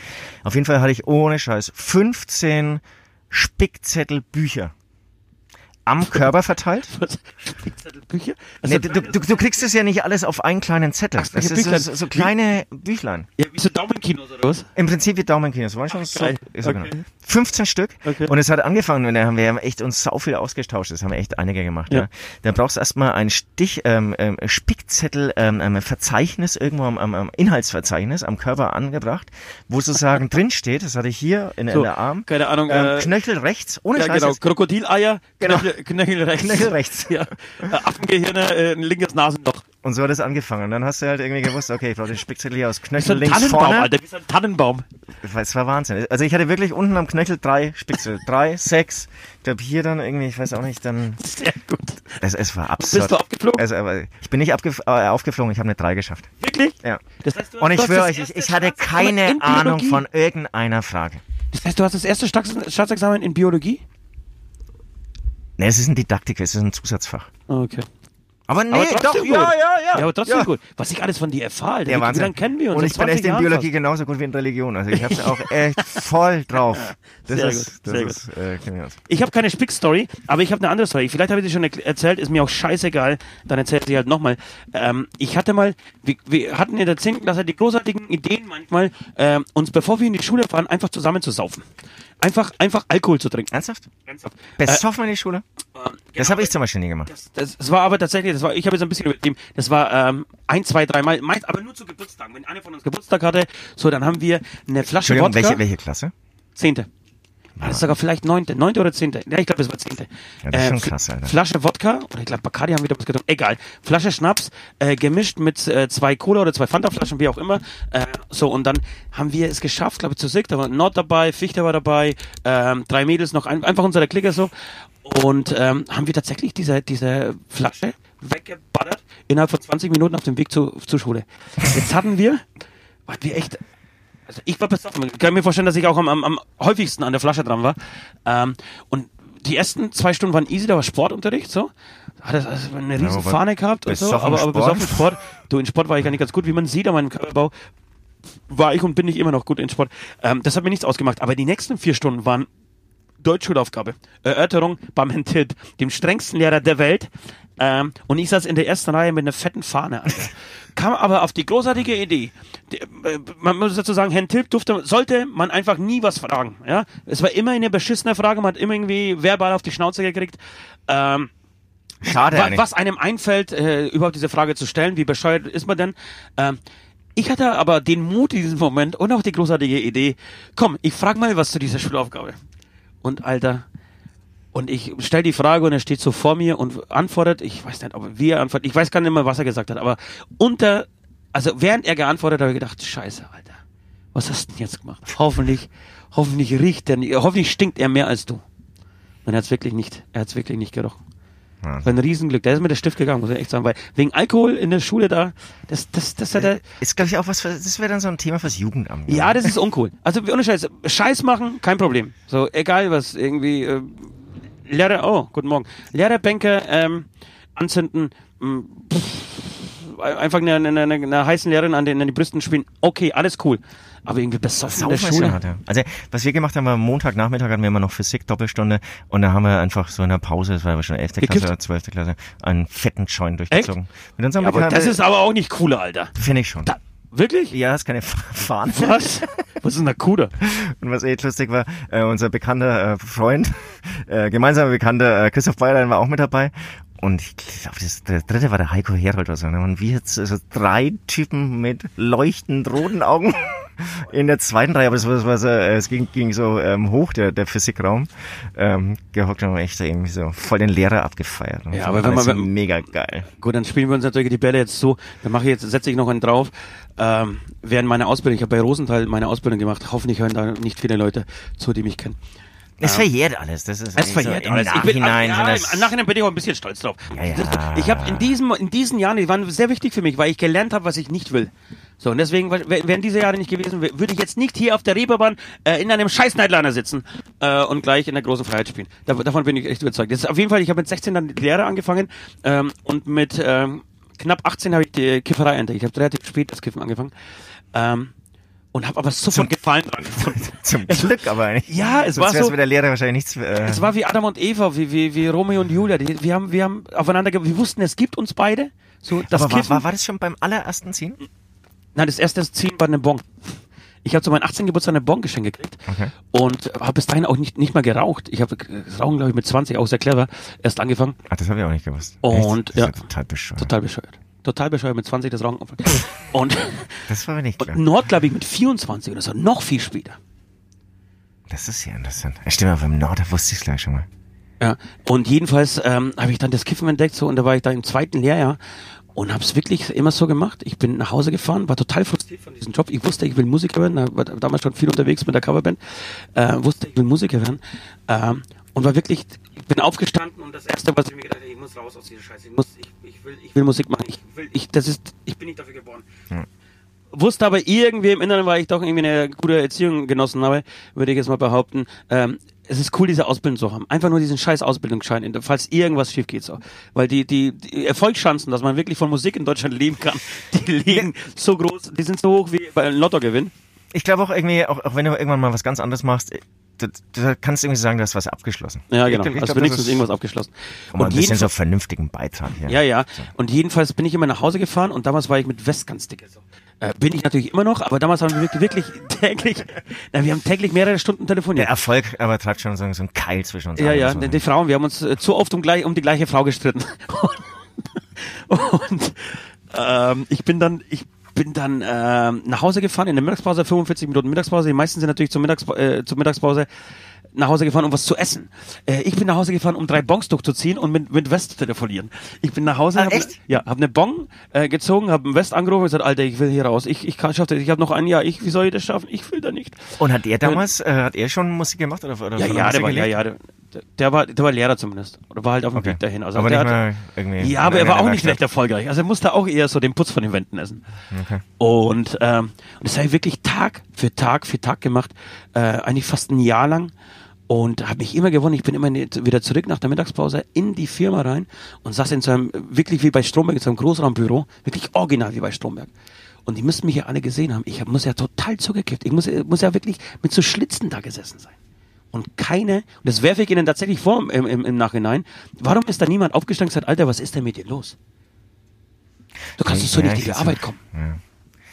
Auf jeden Fall hatte ich ohne Scheiß 15 Spickzettel Bücher am Körper verteilt. <laughs> Spickzettelbücher? Also, Nee, du, du, du kriegst es ja nicht alles auf einen kleinen Zettel. Ach, Das ist so, Büchlein. so, so kleine Büchlein. ja, wie so Daumenkinos oder was? Im Prinzip wie Daumenkinos. War schon so, geil. so Okay. genau. 15 Stück. Okay. Und es hat angefangen und da haben wir echt uns sau viel ausgetauscht. Das haben wir echt einige gemacht. Ja. Ja. Da brauchst du erstmal ein Stich, ähm, ähm, Spickzettel, ähm, ähm, Verzeichnis irgendwo am, am, am Inhaltsverzeichnis am Körper angebracht, wo sozusagen <laughs> drin steht, das hatte ich hier in, in So, der Arm. keine Ahnung, Ähm, äh, Knöchel rechts, ohne Ja, Scheiß genau. Krokodileier, Genau. Knöchel, Knöchel rechts. Knöchel rechts. Ja. Äh, Affengehirne, äh, ein linkes Nasenloch. Und so hat es angefangen. Und dann hast du halt irgendwie gewusst, okay, ich brauche den Spickzettel hier aus Knöchel links Tannenbaum, vorne. Alter, wie so ein Tannenbaum. Es war Wahnsinn. Also ich hatte wirklich unten am Knöchel drei Spickzettel. drei, sechs. Ich glaube hier dann irgendwie, ich weiß auch nicht, dann... Sehr gut. Es, es war absurd. Bist du aufgeflogen? Also, aber ich bin nicht abgef äh, aufgeflogen, ich habe eine drei geschafft. Wirklich? Ja. Das heißt, Und ich schwöre euch, ich, ich hatte keine in Ahnung von irgendeiner Frage. Das heißt, du hast das erste Staats- Staatsexamen in Biologie? Ne, es ist ein Didaktik, es ist ein Zusatzfach. Okay. Aber nee, Aber trotzdem doch, gut. ja, ja, ja. Ja, aber trotzdem ja. gut. Was ich alles von dir erfahre, wie Wahnsinn. lange kennen wir uns? Und ich bin 20 echt in Jahren Biologie fast. genauso gut wie in Religion. Also ich hab's <laughs> auch echt voll drauf. Das Sehr ist, gut, das sehr ist, äh, kenn ich aus. Ich habe keine Spick-Story, aber ich habe eine andere Story. Vielleicht habe ich sie schon erzählt, ist mir auch scheißegal. Dann erzähle ich sie halt nochmal. Ähm, ich hatte mal, wir, wir hatten in der 10. Klasse die großartigen Ideen manchmal, ähm, uns bevor wir in die Schule fahren, einfach zusammen zu saufen. Einfach, einfach Alkohol zu trinken. Ernsthaft? Ernsthaft. Besoffen in die Schule? Ähm, Das genau, habe ich zum Beispiel nie gemacht. Das, das, das war aber tatsächlich, das war, ich habe jetzt ein bisschen übertrieben, das war ähm, ein, zwei, dreimal, meist, aber nur zu Geburtstagen. Wenn einer von uns Geburtstag hatte, so, dann haben wir eine Flasche Entschuldigung, Wodka. welche, welche Klasse? Zehnte. Das ist sogar vielleicht neunte, neunte oder zehnte. Ja, ich glaube, es war zehnte. Ja, das ist schon F- krass, Alter. Flasche Wodka, oder ich glaube, Bacardi haben wieder was getrunken. Egal. Flasche Schnaps, äh, gemischt mit äh, zwei Cola oder zwei Fanta-Flaschen, wie auch immer. Äh, so, und dann haben wir es geschafft, glaube ich, zu Sick. Da war Nord dabei, Fichte war dabei, ähm, drei Mädels noch, ein, einfach unsere Clique so. Und ähm, haben wir tatsächlich diese, diese Flasche weggeballert innerhalb von 20 Minuten auf dem Weg zu, zur Schule. Jetzt hatten wir, waren wir echt also ich war besoffen. Ich kann mir vorstellen, dass ich auch am, am, am häufigsten an der Flasche dran war. Ähm, und die ersten zwei Stunden waren easy, da war Sportunterricht, so. Hat es also eine riesen aber Fahne gehabt und so, aber, aber besoffen Sport. Du, in Sport war ich gar nicht ganz gut. Wie man sieht an meinem Körperbau, war ich und bin ich immer noch gut in Sport. Ähm, das hat mir nichts ausgemacht. Aber die nächsten vier Stunden waren Deutschschulaufgabe. Erörterung beim Herrn Tilt, dem strengsten Lehrer der Welt. Ähm, und ich saß in der ersten Reihe mit einer fetten Fahne, Alter. <laughs> Kam aber auf die großartige Idee. Die, äh, man muss dazu sagen, Herrn Tilt durfte, sollte man einfach nie was fragen. Ja? Es war immer eine beschissene Frage, man hat immer irgendwie verbal auf die Schnauze gekriegt. Ähm, Schade wa was einem einfällt, äh, überhaupt diese Frage zu stellen, wie bescheuert ist man denn? Ähm, ich hatte aber den Mut in diesem Moment und auch die großartige Idee, komm, ich frag mal was zu dieser Schulaufgabe. Und Alter, und ich stell die Frage und er steht so vor mir und antwortet, ich weiß nicht, ob wie er antwortet, ich weiß gar nicht mehr, was er gesagt hat, aber unter, also während er geantwortet hat, habe ich gedacht, scheiße, Alter, was hast du denn jetzt gemacht? Hoffentlich, hoffentlich riecht er, nicht- hoffentlich stinkt er mehr als du. Und er hat's wirklich nicht, er hat's wirklich nicht gerochen. Das war ein Riesenglück. Der ist mit der Stift gegangen, muss ich echt sagen, weil wegen Alkohol in der Schule da, das, das, das hat er, Ist, glaube ich, auch was für, das wäre dann so ein Thema fürs Jugendamt. ja, das ist uncool. Also, ohne Scheiß, Scheiß machen, kein Problem. So, egal was, irgendwie, äh, Lehrer, oh, guten Morgen. Lehrerbänke, ähm, anzünden, mh, pff, einfach eine, eine, eine, eine heißen Lehrerin an, den, an die Brüsten spielen, okay, alles cool. Aber irgendwie besoffen in der Schule. hart, ja. Also, was wir gemacht haben, war Montagnachmittag hatten wir immer noch Physik, Doppelstunde, und da haben wir einfach so in der Pause, das war aber schon 11. Gekifft? Klasse oder 12. Klasse, einen fetten Joint durchgezogen. Mit unserem Ja, aber das ist aber auch nicht cooler, Alter. Finde ich schon. Da, wirklich? Ja, ist keine Fahne. Was? Was ist denn da cooler? Und was echt lustig war, äh, unser bekannter äh, Freund, <laughs> äh, gemeinsamer Bekannter äh, Christoph Bayerlein war auch mit dabei. Und ich glaube, der dritte war der Heiko Herold oder so. Ne? Und wir jetzt also drei Typen mit leuchtend roten Augen <laughs> in der zweiten Reihe, aber das war, das war so, äh, es ging, ging so ähm, hoch, der, der Physikraum, ähm, gehockt und echt so irgendwie so voll den Lehrer abgefeiert. Ja, aber wenn man- so mega geil. Gut, dann spielen wir uns natürlich die Bälle jetzt so. Dann mache ich jetzt, setze ich noch einen drauf. Ähm, während meiner Ausbildung, ich habe bei Rosenthal meine Ausbildung gemacht. Hoffentlich hören da nicht viele Leute zu, die mich kennen. Es verjährt alles. Das ist Es verjährt so, alles. Im Ich bin, Nachhinein. ja, das, Im Nachhinein bin ich auch ein bisschen stolz drauf. Ja, ja. Ich habe in diesem, in diesen Jahren, die waren sehr wichtig für mich, weil ich gelernt habe, was ich nicht will. So, und deswegen wär- wären diese Jahre nicht gewesen, würde ich jetzt nicht hier auf der Reeperbahn äh, in einem scheiß Nightliner sitzen äh, und gleich in der großen Freiheit spielen. Da, davon bin ich echt überzeugt. Das ist auf jeden Fall, ich habe mit 16 dann die Lehre angefangen ähm, und mit ähm, knapp 18 habe ich die Kifferei entdeckt. Ich habe relativ spät das Kiffen angefangen. Ähm, und habe aber sofort Gefallen dran gefunden. <laughs> Zum Glück aber eigentlich. Ja, es Sonst war so- mit der Lehre wahrscheinlich nichts. Äh, Es war wie Adam und Eva, wie, wie, wie Romeo und Julia. Die, wir haben, wir haben aufeinander, wir wussten, es gibt uns beide. So, das aber war, war, war das schon beim allerersten Ziehen? Nein, das erste Ziehen war eine Bon. Ich habe zu meinem 18. Geburtstag eine Bon geschenkt gekriegt Okay. und habe bis dahin auch nicht, nicht mehr geraucht. Ich habe das Rauchen, glaube ich, mit 20 auch sehr clever erst angefangen. Ach, das habe ich auch nicht gewusst. Und, ja. ja total bescheuert. Total bescheuert. Total bescheuert mit 20 das Rauchen. anfangen. Und, <laughs> Das war mir nicht klar. und Nord, glaube ich, mit 24 oder so, noch viel später. Das ist ja interessant. Stimmt, aber im Nord, da wusste ich es gleich schon mal. Ja, und jedenfalls ähm, habe ich dann das Kiffen entdeckt so und da war ich da im zweiten Lehrjahr und habe es wirklich immer so gemacht. Ich bin nach Hause gefahren, war total frustriert von diesem Job. Ich wusste, ich will Musiker werden, war damals schon viel unterwegs mit der Coverband, äh, wusste, ich will Musiker werden ähm, und war wirklich, ich bin aufgestanden und das erste, was ich mir gedacht habe, ich muss raus aus dieser Scheiße. Ich muss, ich, ich will, ich will Musik machen. Ich will, ich, das ist, ich bin nicht dafür geboren. Ja. Wusste aber irgendwie im Inneren, weil ich doch irgendwie eine gute Erziehung genossen habe, würde ich jetzt mal behaupten, ähm, es ist cool, diese Ausbildung zu haben. Einfach nur diesen scheiß Ausbildungsschein, in- falls irgendwas schief geht. So. Weil die, die, die Erfolgschancen, dass man wirklich von Musik in Deutschland leben kann, <laughs> die liegen so groß, die sind so hoch wie bei einem Lottogewinn. Ich glaube auch irgendwie, auch, auch wenn du irgendwann mal was ganz anderes machst, äh, du, du kannst irgendwie sagen, du hast was abgeschlossen. Ja, genau. Ich, ich also glaub, wenigstens irgendwas abgeschlossen. Um mal ein bisschen so vernünftigen Beitrag hier. Ja, ja. Und jedenfalls bin ich immer nach Hause gefahren und damals war ich mit West ganz dicke. So. Äh, bin ich natürlich immer noch, aber damals haben wir wirklich, wirklich <laughs> täglich, na, wir haben täglich mehrere Stunden Der telefoniert. Erfolg aber treibt schon so, einen Keil zwischen uns. Ja, ja, die, die Frauen, wir haben uns äh, zu oft um, gleich, um die gleiche Frau gestritten. <laughs> Und, und ähm, ich bin dann, ich bin dann ähm, nach Hause gefahren in der Mittagspause, 45 Minuten Mittagspause. Die meisten sind natürlich zur, Mittagspa äh, zur Mittagspause nach Hause gefahren, um was zu essen. Äh, ich bin nach Hause gefahren, um drei Bongs durchzuziehen und mit, mit West zu telefonieren. Ich bin nach Hause, Ah, hab, echt? ja, habe eine Bong äh, gezogen, habe einen West angerufen und gesagt, Alter, ich will hier raus. Ich, ich kann schaffe das. Ich habe noch ein Jahr. Ich, wie soll ich das schaffen? Ich will da nicht. Und hat er damals, äh, hat er schon Musik gemacht oder, oder Ja, ja, der war, ja, ja, der, der, war, der war Lehrer zumindest. Oder war halt auf dem Okay. Weg dahin. Also aber nicht hat, irgendwie. ja, aber er war auch nicht recht erfolgreich. Also er musste auch eher so den Putz von den Wänden essen. Okay. Und, ähm, das habe ich wirklich Tag für Tag für Tag gemacht, äh, eigentlich fast ein Jahr lang. Und habe mich immer gewonnen. Ich bin immer wieder zurück nach der Mittagspause in die Firma rein und saß in so einem, wirklich wie bei Stromberg, in so einem Großraumbüro, wirklich original wie bei Stromberg. Und die müssten mich ja alle gesehen haben. Ich muss ja total zugekippt. Ich muss, muss ja wirklich mit so Schlitzen da gesessen sein. Und keine, und das werfe ich Ihnen tatsächlich vor im, im, im Nachhinein, warum ist da niemand aufgestanden und gesagt, Alter, was ist denn mit dir los? Du kannst doch so Ja, nicht ich in die Arbeit kommen. Ja.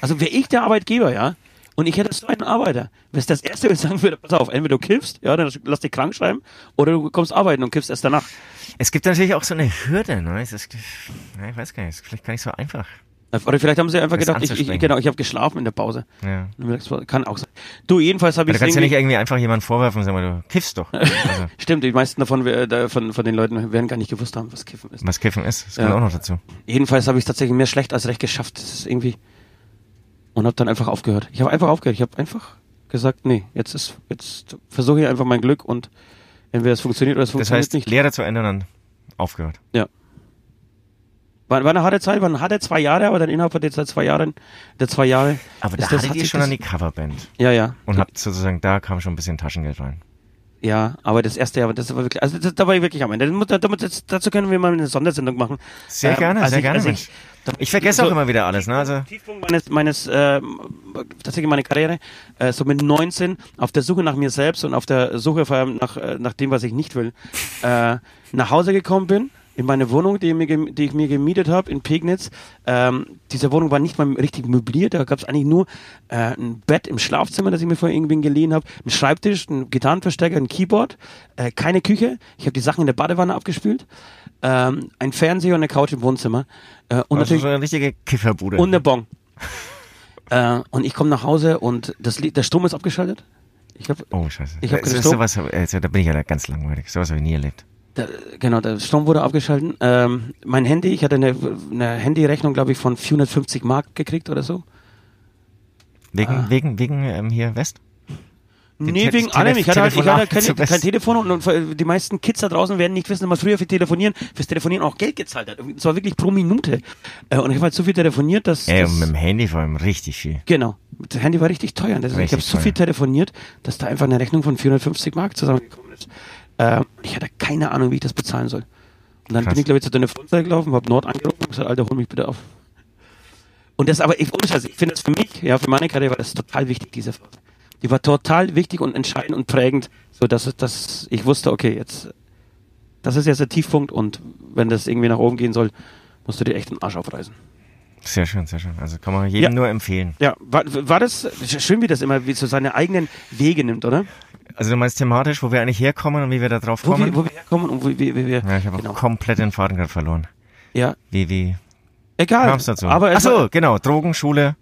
Also wäre ich der Arbeitgeber, ja, und ich hätte so einen Arbeiter, was das Erste, was ich sagen würde, pass auf, entweder du kiffst, ja, dann lass dich krank schreiben, oder du kommst arbeiten und kiffst erst danach. Es gibt natürlich auch so eine Hürde, ne? Es ist, ja, ich weiß gar nicht, es ist vielleicht gar nicht so einfach. Oder vielleicht haben sie einfach Das gedacht, ich, ich, genau, ich habe geschlafen in der Pause. Ja. Kann auch sein. Du, jedenfalls habe ich du kannst ja nicht irgendwie... einfach jemanden vorwerfen und sagen, du kiffst doch. <laughs> Also, Stimmt, die meisten davon, äh, von, von den Leuten werden gar nicht gewusst haben, was Kiffen ist. was Kiffen ist, das kommt Ja. auch noch dazu. Jedenfalls habe ich es tatsächlich mehr schlecht als recht geschafft. Das ist irgendwie... Und habe dann einfach aufgehört. Ich habe einfach aufgehört. Ich habe einfach gesagt, nee, jetzt ist, jetzt versuche ich einfach mein Glück und entweder es funktioniert oder es Das funktioniert heißt, nicht. Lehre zu ändern, dann aufgehört. Ja. War, war eine harte Zeit, war eine harte zwei Jahre, aber dann innerhalb von Zeit zwei Jahren, der zwei Jahre. Aber da das- hattet hat ihr schon das- an die Coverband Ja, ja. und habt sozusagen, da kam schon ein bisschen Taschengeld rein. Ja, aber das erste Jahr, das war wirklich, also das, da war ich wirklich am Ende. Das- Dazu können wir mal eine Sondersendung machen. Sehr Ähm, gerne, als sehr ich- gerne, als ich, Ich vergesse so- auch immer wieder alles, ne? Also, Tiefpunkt meines, meines äh, tatsächlich meine Karriere, äh, so mit 19, auf der Suche nach mir selbst und auf der Suche vor allem nach, äh, nach dem, was ich nicht will, äh, nach Hause gekommen bin, in meine Wohnung, die, mir, die ich mir gemietet habe in Pegnitz. Ähm, diese Wohnung war nicht mal richtig möbliert, da gab es eigentlich nur äh, ein Bett im Schlafzimmer, das ich mir vorher irgendwen geliehen habe, ein Schreibtisch, ein Gitarrenverstärker, ein Keyboard, äh, keine Küche. Ich habe die Sachen in der Badewanne abgespült, ähm, ein Fernseher und eine Couch im Wohnzimmer. Äh, und also natürlich so eine richtige Kifferbude. und eine Bon. <laughs> äh, und ich komme nach Hause und das, der Strom ist abgeschaltet. Ich hab, oh, scheiße. Ich hab das ist sowas, also, da bin ich ja ganz langweilig. Sowas habe ich nie erlebt. Der, genau, der Strom wurde abgeschaltet. Ähm, mein Handy, ich hatte eine, eine Handyrechnung, glaube ich, von 450 Mark gekriegt oder so. Wegen, Ah. wegen, wegen ähm, hier West? Die nee, Te- wegen Tele- allem. Ich hatte halt, ich hatte halt kein, kein Telefon und, und die meisten Kids da draußen werden nicht wissen, dass man früher für Telefonieren, fürs Telefonieren auch Geld gezahlt hat. Es war wirklich pro Minute. Äh, und ich habe halt so viel telefoniert, dass. Ja, dass und mit dem Handy vor allem richtig viel. Genau. Das Handy war richtig teuer. Und das, ich Richtig habe so viel telefoniert, dass da einfach eine Rechnung von 450 Mark zusammengekommen ist. Ähm, ich hatte keine Ahnung, wie ich das bezahlen soll. Und dann Krass. bin ich, glaube ich, zu deiner Freundin gelaufen, habe Nord angerufen und gesagt, Alter, hol mich bitte auf. Und das aber, ich, Scheiß, ich finde das für mich, ja, für meine Karriere war das total wichtig, diese Phase. Die war total wichtig und entscheidend und prägend, so dass, dass ich wusste, okay, jetzt, das ist jetzt der Tiefpunkt und wenn das irgendwie nach oben gehen soll, musst du dir echt den Arsch aufreißen. Sehr schön, sehr schön. Also kann man jedem Ja. nur empfehlen. Ja, war, war das schön, wie das immer wie so seine eigenen Wege nimmt, oder? Also du meinst thematisch, wo wir eigentlich herkommen und wie wir da drauf Wo kommen? wir, wo wir herkommen und wo wir, wie wir ja, ich habe genau. auch komplett den Faden gerade verloren. ja, Wie, wie egal. kam es dazu? Aber Ach so, genau, Drogen, Schule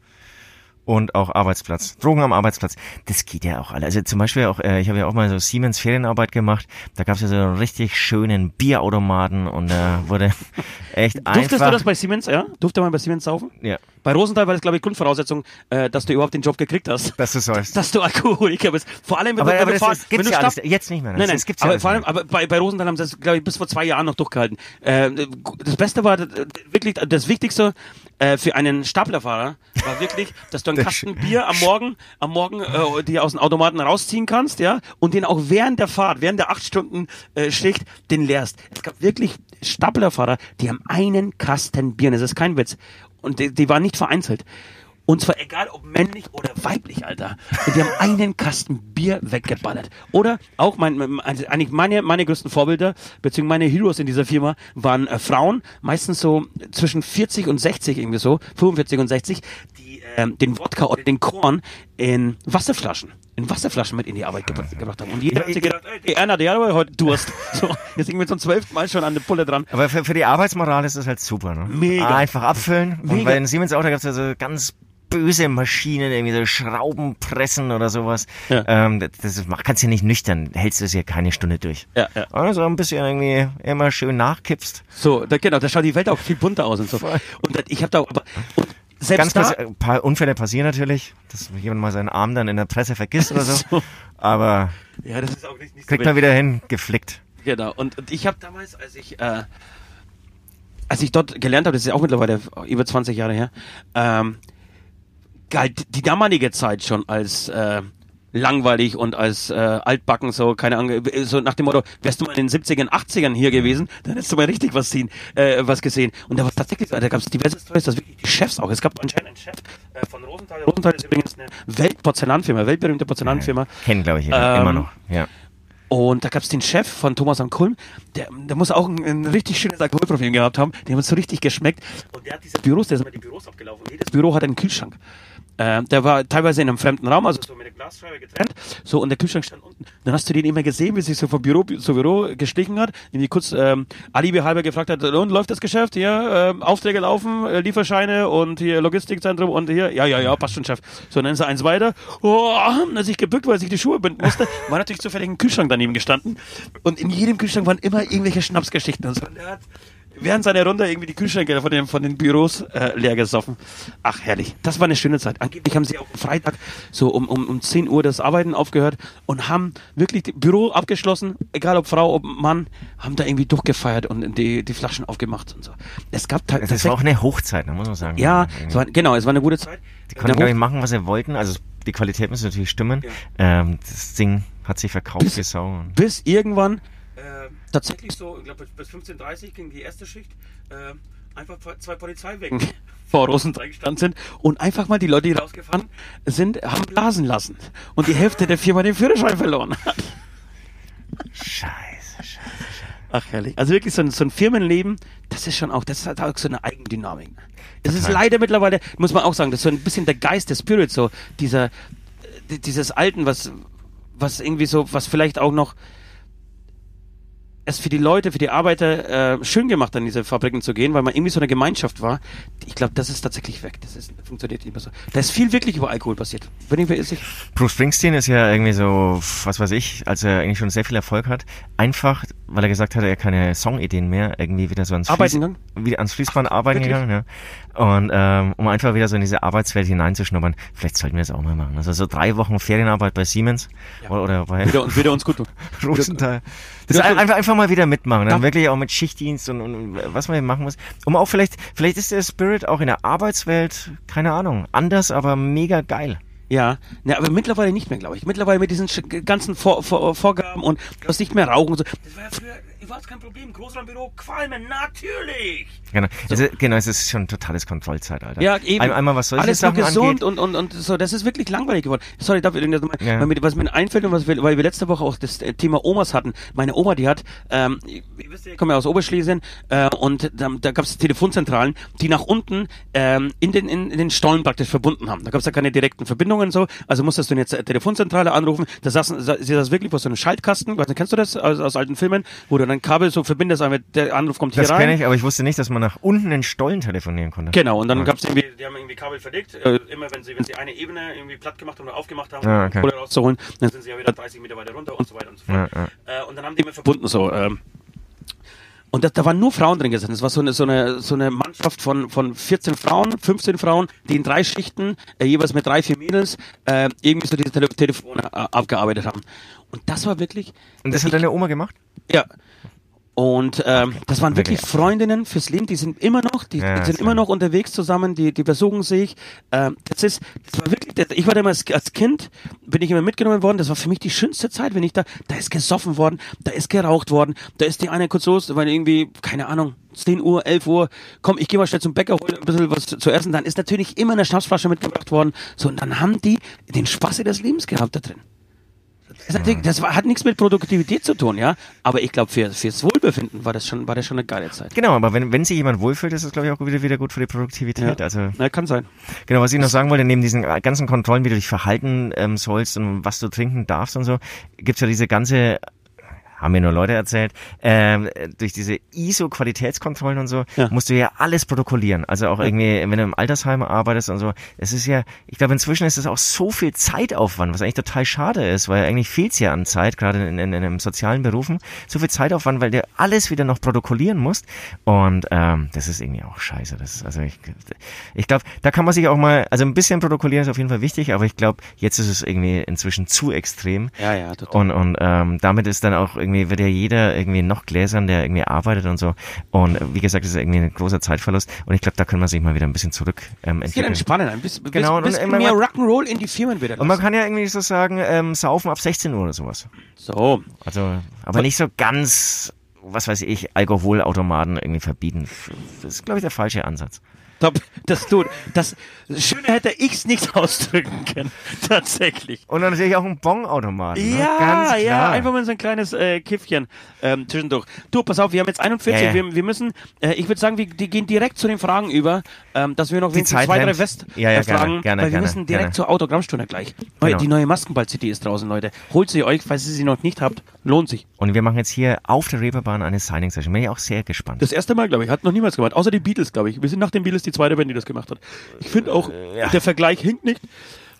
und auch Arbeitsplatz. Drogen am Arbeitsplatz. Das geht ja auch alle. Also zum Beispiel auch, äh, ich habe ja auch mal so Siemens Ferienarbeit gemacht. Da gab es ja so einen richtig schönen Bierautomaten und da wurde <laughs> echt Durftest einfach. du das bei Siemens, ja? Durfte man bei Siemens saufen? ja, Bei Rosenthal war das, glaube ich, Grundvoraussetzung, äh, dass du überhaupt den Job gekriegt hast. dass du sollst. Dass du Alkoholiker bist. Vor allem, wenn aber du, wenn aber das, fahr- das wenn du ja alles. Jetzt nicht mehr. Das, Nein, nein, das gibt's ja aber vor allem, aber bei, bei Rosenthal haben sie das, glaube ich, bis vor zwei Jahren noch durchgehalten. Äh, das Beste war, wirklich, das Wichtigste äh, für einen Staplerfahrer war wirklich, <laughs> dass du einen Kasten Bier am Morgen, am Morgen äh, dir aus dem Automaten rausziehen kannst, ja, und den auch während der Fahrt, während der acht Stunden äh, Schicht, den leerst. Es gab wirklich Staplerfahrer, die haben einen Kasten Bier, und das ist kein Witz. Und die, die waren nicht vereinzelt. Und zwar egal ob männlich oder weiblich, Alter. Und die haben einen Kasten Bier weggeballert. Oder auch mein, eigentlich meine, meine größten Vorbilder, beziehungsweise meine Heroes in dieser Firma, waren äh, Frauen, meistens so zwischen 40 und 60 irgendwie so, 45 und 60, die ähm, den Wodka oder den Korn in Wasserflaschen, in Wasserflaschen mit in die Arbeit gebra gebracht haben. Und jeder hat sich gedacht, ey, die Erna, die hat heute Durst. <laughs> So, jetzt sind wir zum zwölften Mal schon an der Pulle dran. Aber für, für die Arbeitsmoral ist das halt super, ne? Mega. Einfach abfüllen. Und Mega. bei den Siemens Auto gab es ja so ganz böse Maschinen, irgendwie so Schraubenpressen oder sowas. Ja. Ähm, das, kannst du nicht nüchtern, hältst du es ja keine Stunde durch. Ja, ja. Also ein bisschen irgendwie immer schön nachkippst. So, da, genau, da schaut die Welt auch viel bunter aus und so. Und das- ich habe da aber und selbst Ganz kurz, ein paar Unfälle passieren natürlich, dass jemand mal seinen Arm dann in der Presse vergisst oder so. <laughs> So. Aber ja, das ist auch nicht, nicht so kriegt man wild. wieder hin, geflickt. Genau. Und, und ich habe damals, als ich äh, als ich dort gelernt habe, das ist ja auch mittlerweile über 20 Jahre her, ähm, galt die damalige Zeit schon als äh, langweilig und als äh, altbacken, so, keine Ahnung, so nach dem Motto, wärst du mal in den 70ern, 80ern hier gewesen, dann hättest du mal richtig was sehen, äh, was gesehen. Und da war tatsächlich, so, da gab es diverse Stories, dass wirklich die Chefs auch, es gab anscheinend einen Chef äh, von Rosenthal. Rosenthal ist übrigens eine Weltporzellanfirma, weltberühmte Porzellanfirma. Kennen, glaube ich, Ähm, immer noch. Ja. Und da gab's den Chef von Thomas am Kulm, der, der muss auch ein, ein richtig schönes Alkoholprofil gehabt haben. Dem hat so richtig geschmeckt. Und der hat diese Büros, der ist immer die Büros abgelaufen. Jedes Büro hat einen Kühlschrank. Äh, der war teilweise in einem fremden Raum, also so mit der Glasscheibe getrennt. So, und der Kühlschrank stand unten. Dann hast du den immer gesehen, wie sich so von Büro zu Büro geschlichen hat. Irgendwie kurz ähm, Alibi halber gefragt hat, und läuft das Geschäft? Hier, ähm, Aufträge laufen, äh, Lieferscheine und hier Logistikzentrum und hier, ja, ja, ja, passt schon, Chef. So, dann ist er eins weiter. Oh, hat er sich gebückt, weil er sich die Schuhe binden musste. <laughs> War natürlich zufällig ein Kühlschrank daneben gestanden. Und in jedem Kühlschrank waren immer irgendwelche Schnapsgeschichten und so. Und er hat während seiner Runde irgendwie die Kühlschränke von den, von den Büros äh, leer gesoffen. Ach, herrlich. Das war eine schöne Zeit. Angeblich haben sie auch am Freitag so um, um, um 10 Uhr das Arbeiten aufgehört und haben wirklich das Büro abgeschlossen, egal ob Frau, ob Mann, haben da irgendwie durchgefeiert und die, die Flaschen aufgemacht und so. Es gab ta- Das war auch eine Hochzeit, da muss man sagen. ja, es war, genau, es war eine gute Zeit. Die konnten, glaube ich, machen, was sie wollten. Also die Qualität muss natürlich stimmen. Ähm, das Ding hat sich verkauft Bis- wie Sau. Bis irgendwann äh, tatsächlich so, ich glaube bis 15.30 Uhr ging die erste Schicht, äh, einfach zwei Polizeiwagen <laughs> vor Rosenthal gestanden sind und einfach mal die Leute, die rausgefahren sind, haben blasen lassen. Und die Hälfte der Firma den Führerschein verloren hat. Scheiße, scheiße. Ach herrlich. Also wirklich so ein, so ein Firmenleben, das ist schon auch, das hat auch so eine Eigendynamik. Das ist leider mittlerweile, muss man auch sagen, das ist so ein bisschen der Geist, der Spirit, so dieser, äh, dieses Alten, was, was irgendwie so, was vielleicht auch noch es für die Leute, für die Arbeiter äh, schön gemacht, an diese Fabriken zu gehen, weil man irgendwie so eine Gemeinschaft war. Ich glaube, das ist tatsächlich weg. Das ist, funktioniert nicht mehr so. Da ist viel wirklich über Alkohol passiert. Wenn ich, ist ich, Bruce Springsteen ist ja irgendwie so, was weiß ich, als er eigentlich schon sehr viel Erfolg hat, einfach, weil er gesagt hat, er keine Songideen mehr, irgendwie wieder so ans, gegangen? wieder ans Fließband arbeiten wirklich? gegangen, ja. Und ähm, um einfach wieder so in diese Arbeitswelt hineinzuschnuppern, vielleicht sollten wir das auch mal machen. Also so drei Wochen Ferienarbeit bei Siemens oder, oder bei wieder, wieder uns gut tun. <laughs> Rosenthal. Das ein- einfach, einfach mal wieder mitmachen. Dann Da- wirklich auch mit Schichtdienst und, und was man machen muss. Um auch vielleicht, vielleicht ist der Spirit auch in der Arbeitswelt, keine Ahnung, anders, aber mega geil. Ja, ne, aber mittlerweile nicht mehr, glaube ich. Mittlerweile mit diesen ganzen Vor Vor Vorgaben und du hast nicht mehr rauchen und so. Das war ja früher, war kein Problem. Großraumbüro, Qualmen, natürlich. Genau, es ist, genau, es ist schon ein totales Kontrollzeitalter. Ja, eben. Ein, einmal was solche Alles nur Sachen gesund angeht. und, und, und so. Das ist wirklich langweilig geworden. Sorry, darf ich das mal, Ja. was mir einfällt und was wir, weil wir letzte Woche auch das äh, Thema Omas hatten. Meine Oma, die hat, ähm, ihr wisst ja, ich komme ja aus Oberschlesien, äh, und da, da gab es Telefonzentralen, die nach unten ähm, in, den, in, in den Stollen praktisch verbunden haben. Da gab es ja keine direkten Verbindungen und so. Also musstest du jetzt Telefonzentrale anrufen. Da saßen, sa- sie das wirklich vor so einem Schaltkasten. Weißt du, kennst du das aus, aus alten Filmen, wo du dann Kabel so verbindest, aber der Anruf kommt hier Das rein. kenne ich, aber ich wusste nicht, dass man nach unten in Stollen telefonieren konnte. Genau, und dann Ja. gab's irgendwie die haben irgendwie Kabel verdickt. Äh, immer wenn sie, wenn sie eine Ebene irgendwie platt gemacht haben oder aufgemacht haben, Ah, um okay. Kohle rauszuholen, dann sind sie ja wieder 30 Meter weiter runter und so weiter und so fort. Ja, Äh, und dann haben die immer verbunden so. Ähm, und da, da waren nur Frauen drin gesessen. Das war so eine, so eine, so eine Mannschaft von, von 14 Frauen, 15 Frauen, die in drei Schichten, äh, jeweils mit drei, vier Mädels, äh, irgendwie so diese Tele Telefone äh, abgearbeitet haben. Und das war wirklich, Und das hat deine Oma gemacht? ja. Und ähm, das waren wirklich. Freundinnen fürs Leben, die sind immer noch, die, Ja, die sind immer noch unterwegs zusammen, die, die besuchen sich. Ähm, das ist, das war wirklich, das, ich war damals als Kind, bin ich immer mitgenommen worden, das war für mich die schönste Zeit, wenn ich da, da ist gesoffen worden, da ist geraucht worden, da ist die eine kurz los, weil irgendwie, keine Ahnung, 10 Uhr, 11 Uhr, komm, ich gehe mal schnell zum Bäcker, hol ein bisschen was zu, zu essen, dann ist natürlich immer eine Schnapsflasche mitgebracht worden, so, und dann haben die den Spaß ihres Lebens gehabt da drin. Das, natürlich, das hat nichts mit Produktivität zu tun, ja. Aber ich glaube, für, fürs Wohlbefinden war das schon, war das schon eine geile Zeit. Genau, aber wenn, wenn sich jemand wohlfühlt, ist das, glaube ich, auch wieder, wieder gut für die Produktivität. Ja. Also Na, kann sein. Genau, was ich noch sagen wollte, neben diesen ganzen Kontrollen, wie du dich verhalten ähm, sollst und was du trinken darfst und so, gibt's ja diese ganze, haben mir nur Leute erzählt, ähm, durch diese ISO-Qualitätskontrollen und so, Ja. musst du ja alles protokollieren. Also auch irgendwie, wenn du im Altersheim arbeitest und so, es ist ja, ich glaube, inzwischen ist es auch so viel Zeitaufwand, was eigentlich total schade ist, weil eigentlich fehlt's ja an Zeit, gerade in, in, in, in sozialen Berufen, so viel Zeitaufwand, weil du alles wieder noch protokollieren musst. Und ähm, das ist irgendwie auch scheiße. Das ist, also ich, ich glaube, da kann man sich auch mal, also ein bisschen protokollieren ist auf jeden Fall wichtig, aber ich glaube, jetzt ist es irgendwie inzwischen zu extrem. Ja, ja, total. Und, und ähm, damit ist dann auch irgendwie, wird ja jeder irgendwie noch gläsern, der irgendwie arbeitet und so. Und wie gesagt, das ist irgendwie ein großer Zeitverlust. Und ich glaube, da können wir sich mal wieder ein bisschen zurück ähm, Es geht entwickeln. entspannen, ein bisschen, Genau, und bisschen immer- mehr Rock'n'Roll in die Firmen wieder. Und man lassen. kann ja irgendwie so sagen, ähm, saufen ab 16 Uhr oder sowas. So, Also, aber nicht so ganz, was weiß ich, Alkoholautomaten irgendwie verbieten. Das ist, glaube ich, der falsche Ansatz. Top, das tut, das, Schöner hätte ich's nicht ausdrücken können. <laughs> Tatsächlich. Und dann natürlich auch ein Bongautomaten. ne? Ja, ganz klar. ja, einfach mal so ein kleines äh, Kiffchen ähm, zwischendurch. Du, pass auf, wir haben jetzt 41, Ja, ja. Wir, wir müssen, äh, ich würde sagen, wir die gehen direkt zu den Fragen über, ähm, dass wir noch wenigstens zwei, drei. West Ja, ja, äh, Fragen, gerne, gerne, weil wir gerne, müssen direkt gerne. zur Autogrammstunde gleich. Genau. Die neue Maskenball-CD ist draußen, Leute. Holt sie euch, falls ihr sie noch nicht habt. Lohnt sich. Und wir machen jetzt hier auf der Reeperbahn eine Signing-Session. Bin ich auch sehr gespannt. Das erste Mal, glaube ich. Hat noch niemals gemacht. Außer die Beatles, glaube ich. Wir sind nach den Beatles die zweite Band, die das gemacht hat. Ich finde auch, Äh, ja. der Vergleich hinkt nicht.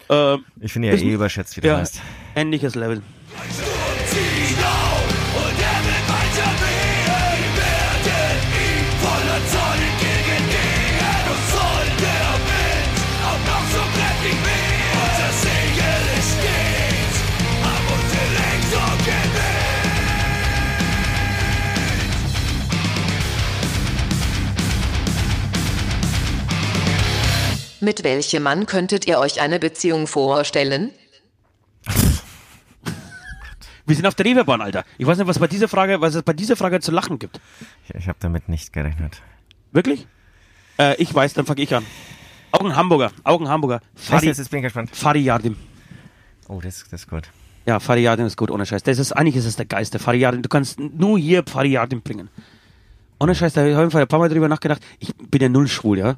Ähm, Ich finde ja eh überschätzt, wie du ja, heißt. ähnliches Level. Mit welchem Mann könntet ihr euch eine Beziehung vorstellen? <laughs> Wir sind auf der Reeperbahn, Alter. Ich weiß nicht, was bei dieser Frage, was es bei dieser Frage zu lachen gibt. Ich, ich habe damit nicht gerechnet. Wirklich? Äh, ich weiß, dann fange ich an. Auch ein Hamburger. Auch ein Hamburger. Fadi, jetzt? Jetzt bin ich gespannt. Fadi Yardim. Oh, das, das ist gut. Ja, Fadi Yardim ist gut, ohne Scheiß. Das ist, eigentlich ist es der Geist, der Fadi Yardim. Du kannst nur hier Fadi Yardim bringen. Ohne Scheiß, da habe ich auf jeden Fall ein paar Mal drüber nachgedacht. Ich bin ja null schwul, ja.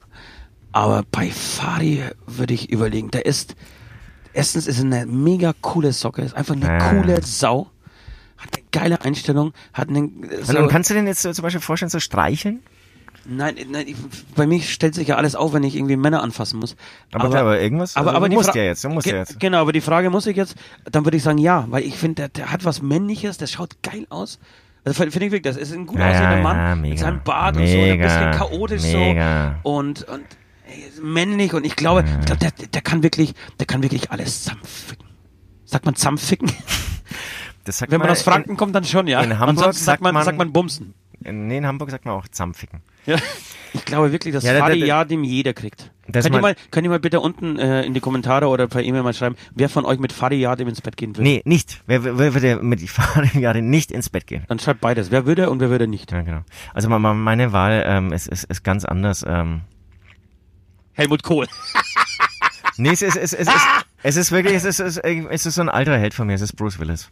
Aber bei Fadi würde ich überlegen, der ist, erstens ist er eine mega coole Socke, ist einfach eine Ah. coole Sau. Hat eine geile Einstellung, hat einen, Und, und kannst du den jetzt so zum Beispiel vorstellen, so streicheln? Nein, nein, ich, bei mir stellt sich ja alles auf, wenn ich irgendwie Männer anfassen muss. Aber klar, aber irgendwas- Aber, also aber du musst Fra- ja jetzt, du musst ja jetzt. Genau, aber die Frage muss ich jetzt, dann würde ich sagen ja, weil ich finde, der, der hat was Männliches, der schaut geil aus. Also finde find ich wirklich, das ist ein gut Ja, aussehender ja, Mann ja, mit mega. seinem Bart und so, ein Mega, bisschen chaotisch mega. so und und männlich und ich glaube, ich glaube, der, der kann wirklich, der kann wirklich alles zusammenficken. Sagt man zusammenficken? Das sagt Wenn man in- aus Franken kommt, dann schon, ja. in Hamburg sagt sagt man, man- sagt man Bumsen. In, nee, in Hamburg sagt man auch Zampficken. Ja. Ich glaube wirklich, dass Ja, Fadi ja dem jeder kriegt. Könnt ihr, mal, könnt ihr mal bitte unten äh, in die Kommentare oder per E-Mail mal schreiben, wer von euch mit Fadi Yadim ins Bett gehen will? Nee, nicht. Wer, wer würde mit <laughs> die Fahrradjahre nicht ins Bett gehen? Dann schreibt beides. Wer würde und wer würde nicht. Ja, genau. Also meine Wahl ähm, ist, ist, ist ganz anders. Ähm, Helmut Kohl. <laughs> nee, es ist, es, ist, es, ist, es ist wirklich, es ist, es, ist, es ist so ein alter Held von mir, es ist Bruce Willis.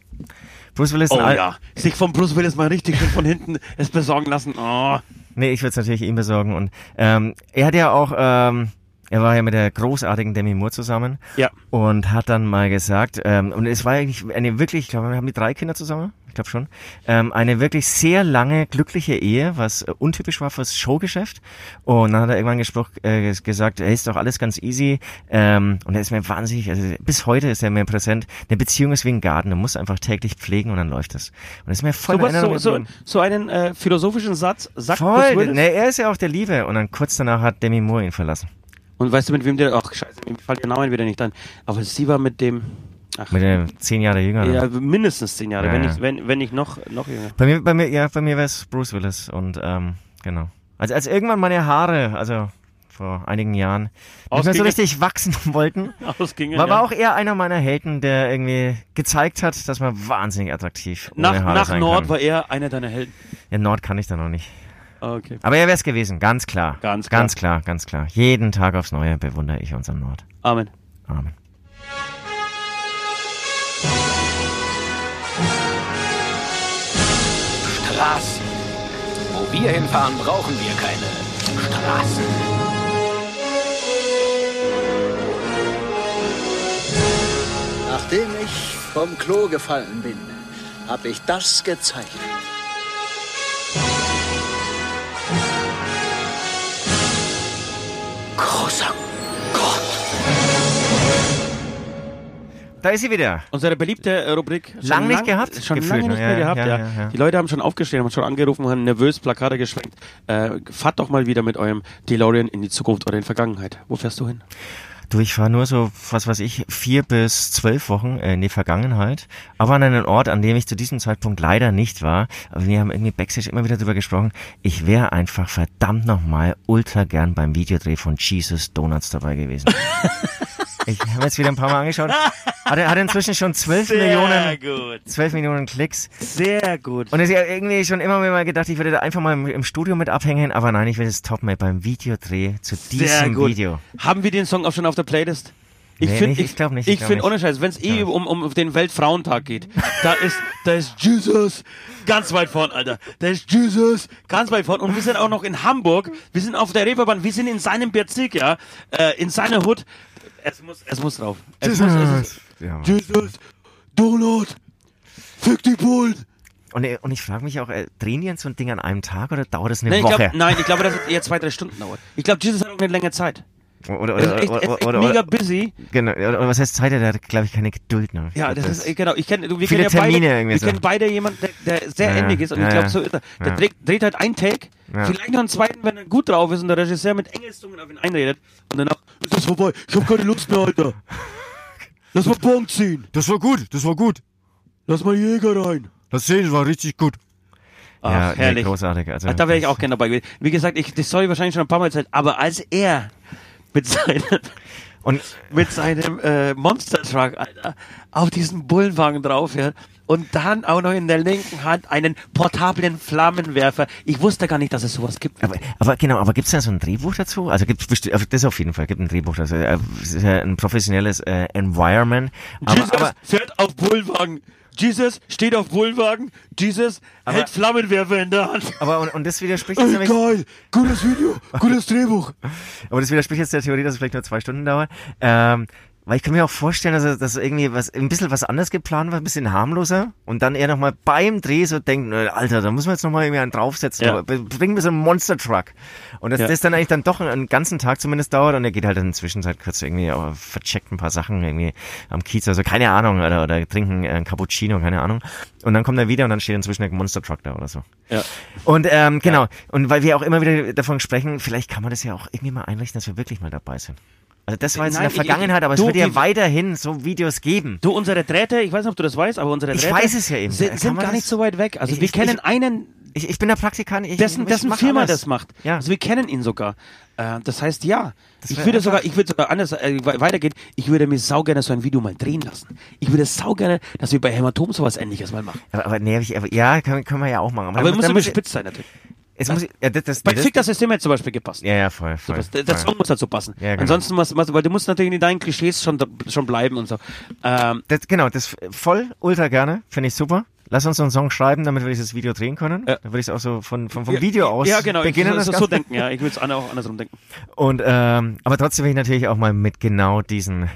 Bruce Willis Oh Al ja. Sich von Bruce Willis mal richtig schön von hinten es besorgen lassen. Oh. Nee, ich würde es natürlich ihm besorgen. Und ähm, er hat ja auch, ähm, er war ja mit der großartigen Demi Moore zusammen Ja. und hat dann mal gesagt, ähm, und es war eigentlich eine wirklich, ich glaube, wir haben die drei Kinder zusammen. Ich glaube schon. Ähm, eine wirklich sehr lange glückliche Ehe, was äh, untypisch war fürs Showgeschäft. Und dann hat er irgendwann gespro- äh, gesagt, hey, ist doch alles ganz easy. Ähm, und er ist mir wahnsinnig, also bis heute ist er mir präsent. Eine Beziehung ist wie ein Garten, du musst einfach täglich pflegen und dann läuft es. Und das ist mir voll So, was, so, so, so einen äh, philosophischen Satz sagt Voll, ne, er ist ja auch der Liebe. Und dann kurz danach hat Demi Moore ihn verlassen. Und weißt du, mit wem der, ach scheiße, mir fällt der Name wieder nicht ein, aber sie war mit dem, ach, Mit der zehn Jahre jünger. ja, mindestens zehn Jahre, Ja, wenn, ja. nicht, wenn, wenn nicht noch, noch jünger. Bei mir, bei mir, ja, bei mir wäre es Bruce Willis und ähm, genau. Also als irgendwann meine Haare, also vor einigen Jahren, nicht mehr so richtig wachsen <laughs> wollten, Ausgingen, war, ja. war auch eher einer meiner Helden, der irgendwie gezeigt hat, dass man wahnsinnig attraktiv nach, nach Nord kann. war er einer deiner Helden. Ja, Nord kann ich da noch nicht. Ah, Okay. Aber er wäre es gewesen, ganz klar. Ganz klar. Ganz klar, ganz klar. Jeden Tag aufs Neue bewundere ich unseren Nord. Amen. Amen. Straßen. Wo wir hinfahren, brauchen wir keine Straßen. Nachdem ich vom Klo gefallen bin, habe ich das gezeigt. Großer Gott. Da ist sie wieder. Unsere beliebte äh, Rubrik. schon Lang nicht gehabt, Schon gefühlt, lange ne? nicht Ja, mehr gehabt, ja, ja, ja, ja. Die Leute haben schon aufgestellt, haben schon angerufen, haben nervös Plakate geschwenkt. Äh, fahrt doch mal wieder mit eurem DeLorean in die Zukunft oder in die Vergangenheit. Wo fährst du hin? Du, ich fahre nur so, was weiß ich, vier bis zwölf Wochen äh, in die Vergangenheit, aber an einen Ort, an dem ich zu diesem Zeitpunkt leider nicht war. Aber wir haben irgendwie Backstage immer wieder darüber gesprochen. Ich wäre einfach verdammt nochmal ultra gern beim Videodreh von Jesus Donuts dabei gewesen. <laughs> ich habe jetzt wieder ein paar Mal angeschaut. Hat, er- hat inzwischen schon zwölf Millionen, gut. zwölf Millionen Klicks. Sehr gut. Und ich habe irgendwie schon immer mal gedacht, ich würde da einfach mal im, im Studio mit abhängen, aber nein, ich will das Top-Mate beim Videodreh zu Sehr diesem. Video. Haben wir den Song auch schon auf der Playlist? Ich Nee, finde, nicht, ich glaub nicht, ich Ich finde, ohne Scheiß, wenn es eh um, um den Weltfrauentag geht, da ist, da ist Jesus ganz weit vorn, Alter. Da ist Jesus ganz weit vorn. Und wir sind auch noch in Hamburg. Wir sind auf der Reeperbahn. Wir sind in seinem Bezirk, ja, äh, in seiner Hut. Es muss, es muss drauf. Es muss, es ist, Ja. Jesus, Donut, fick die Bullen. Und, und ich frage mich auch, äh, drehen die jetzt so ein Ding an einem Tag oder dauert es eine Nein, ich Woche? glaub, nein, ich glaube, dass es eher zwei, drei Stunden dauert. Ich glaube, Jesus hat auch eine längere Zeit. Oder, Er oder, echt, oder, er echt oder, mega busy. genau, oder, was heißt Zeit? Der hat, glaube ich, keine Geduld. Ne? Ja, das ist, genau. Ich kenne, du, wir kennen ja beide, Termine irgendwie wir so. kennen beide jemanden, der, der sehr Ja, ähnlich ist und ja, ich glaube, so ist er. Der Ja. dreht, dreht halt einen Take, vielleicht noch einen zweiten, wenn er gut drauf ist und der Regisseur mit Engelszungen auf ihn einredet und danach ist das vorbei. Ich hab keine Lust mehr, Alter. Lass mal Bon ziehen. Das war gut, das war gut. Lass mal Jäger rein. Das sehen war richtig gut. Ach, ja, nee, herrlich. großartig. Also, da wäre ich auch gerne dabei gewesen. Wie gesagt, ich, die Story wahrscheinlich schon ein paar Mal erzählt, aber als er mit seinem, Und mit seinem äh, Monster Truck, Alter, auf diesen Bullenwagen draufhält und dann auch noch in der linken Hand einen portablen Flammenwerfer. Ich wusste gar nicht, dass es sowas gibt. aber, aber genau, aber gibt's da so ein Drehbuch dazu? Also besti- also das auf jeden Fall, gibt ein Drehbuch dazu. Es ja ein professionelles äh, Environment. Aber, Jesus aber fährt auf Bullenwagen. Jesus steht auf Bullenwagen. Jesus Aber- hält Flammenwerfer in der Hand. aber und, und das widerspricht jetzt nämlich, Geil, gutes Video, gutes Drehbuch. <laughs> aber das widerspricht jetzt der Theorie, dass es vielleicht nur zwei Stunden dauert. Ähm, weil ich kann mir auch vorstellen, dass, er- dass irgendwie was, ein bisschen was anderes geplant war, ein bisschen harmloser und dann er nochmal beim Dreh so denkt, "Nö, Alter, da muss man jetzt nochmal irgendwie einen draufsetzen, Ja. aber bring mir so einen Monster Truck. Und dass Ja. das dann eigentlich dann doch einen, einen ganzen Tag zumindest dauert und er geht halt in der Zwischenzeit kurz irgendwie, aber vercheckt ein paar Sachen irgendwie am Kiez, also keine Ahnung, oder, oder trinken äh, ein Cappuccino, keine Ahnung. Und dann kommt er wieder und dann steht inzwischen ein Monster Truck da oder so. Ja. Und ähm, genau, und weil wir auch immer wieder davon sprechen, vielleicht kann man das ja auch irgendwie mal einrichten, dass wir wirklich mal dabei sind. Also das war jetzt Nein, in der ich- Vergangenheit, aber es du, wird ja weiterhin so Videos geben. Du, unsere Drähte, ich weiß nicht, ob du das weißt, aber unsere Ich Drähte weiß es ja eben. sind, sind gar das- nicht so weit weg. Also Ich- wir ich- kennen ich- einen, Ich, ich bin der Praktikant. Ich, dessen, ich dessen Firma alles. das macht. Ja. Also wir kennen ihn sogar. Äh, das heißt, ja. ich wär würde sogar, ich würde sogar anders äh, we- weitergehen. Ich würde mir saugerne so ein Video mal drehen lassen. Ich würde saugerne, dass wir bei Hämatom sowas ähnliches mal machen. Aber, aber nervig, aber ja, können, können wir ja auch machen. Aber dann- muss aber muss- spitz sein natürlich. Es muss, ja, das, das, Bei nee, das, Fick das System hätte zum Beispiel gepasst. Ja, ja, voll, voll. Das, der voll. Song muss dazu passen. Ja, genau. Ansonsten muss, muss, weil du musst natürlich in deinen Klischees schon, schon bleiben und so. Ähm, Das, genau, das voll, ultra gerne, finde ich super. Lass uns so einen Song schreiben, damit wir dieses Video drehen können. Ja. Dann würde ich es auch so von, von, vom Video aus ja, genau. beginnen. ich, das so, so denken, ja. Ich würde es auch andersrum denken. Und ähm, aber trotzdem will ich natürlich auch mal mit genau diesen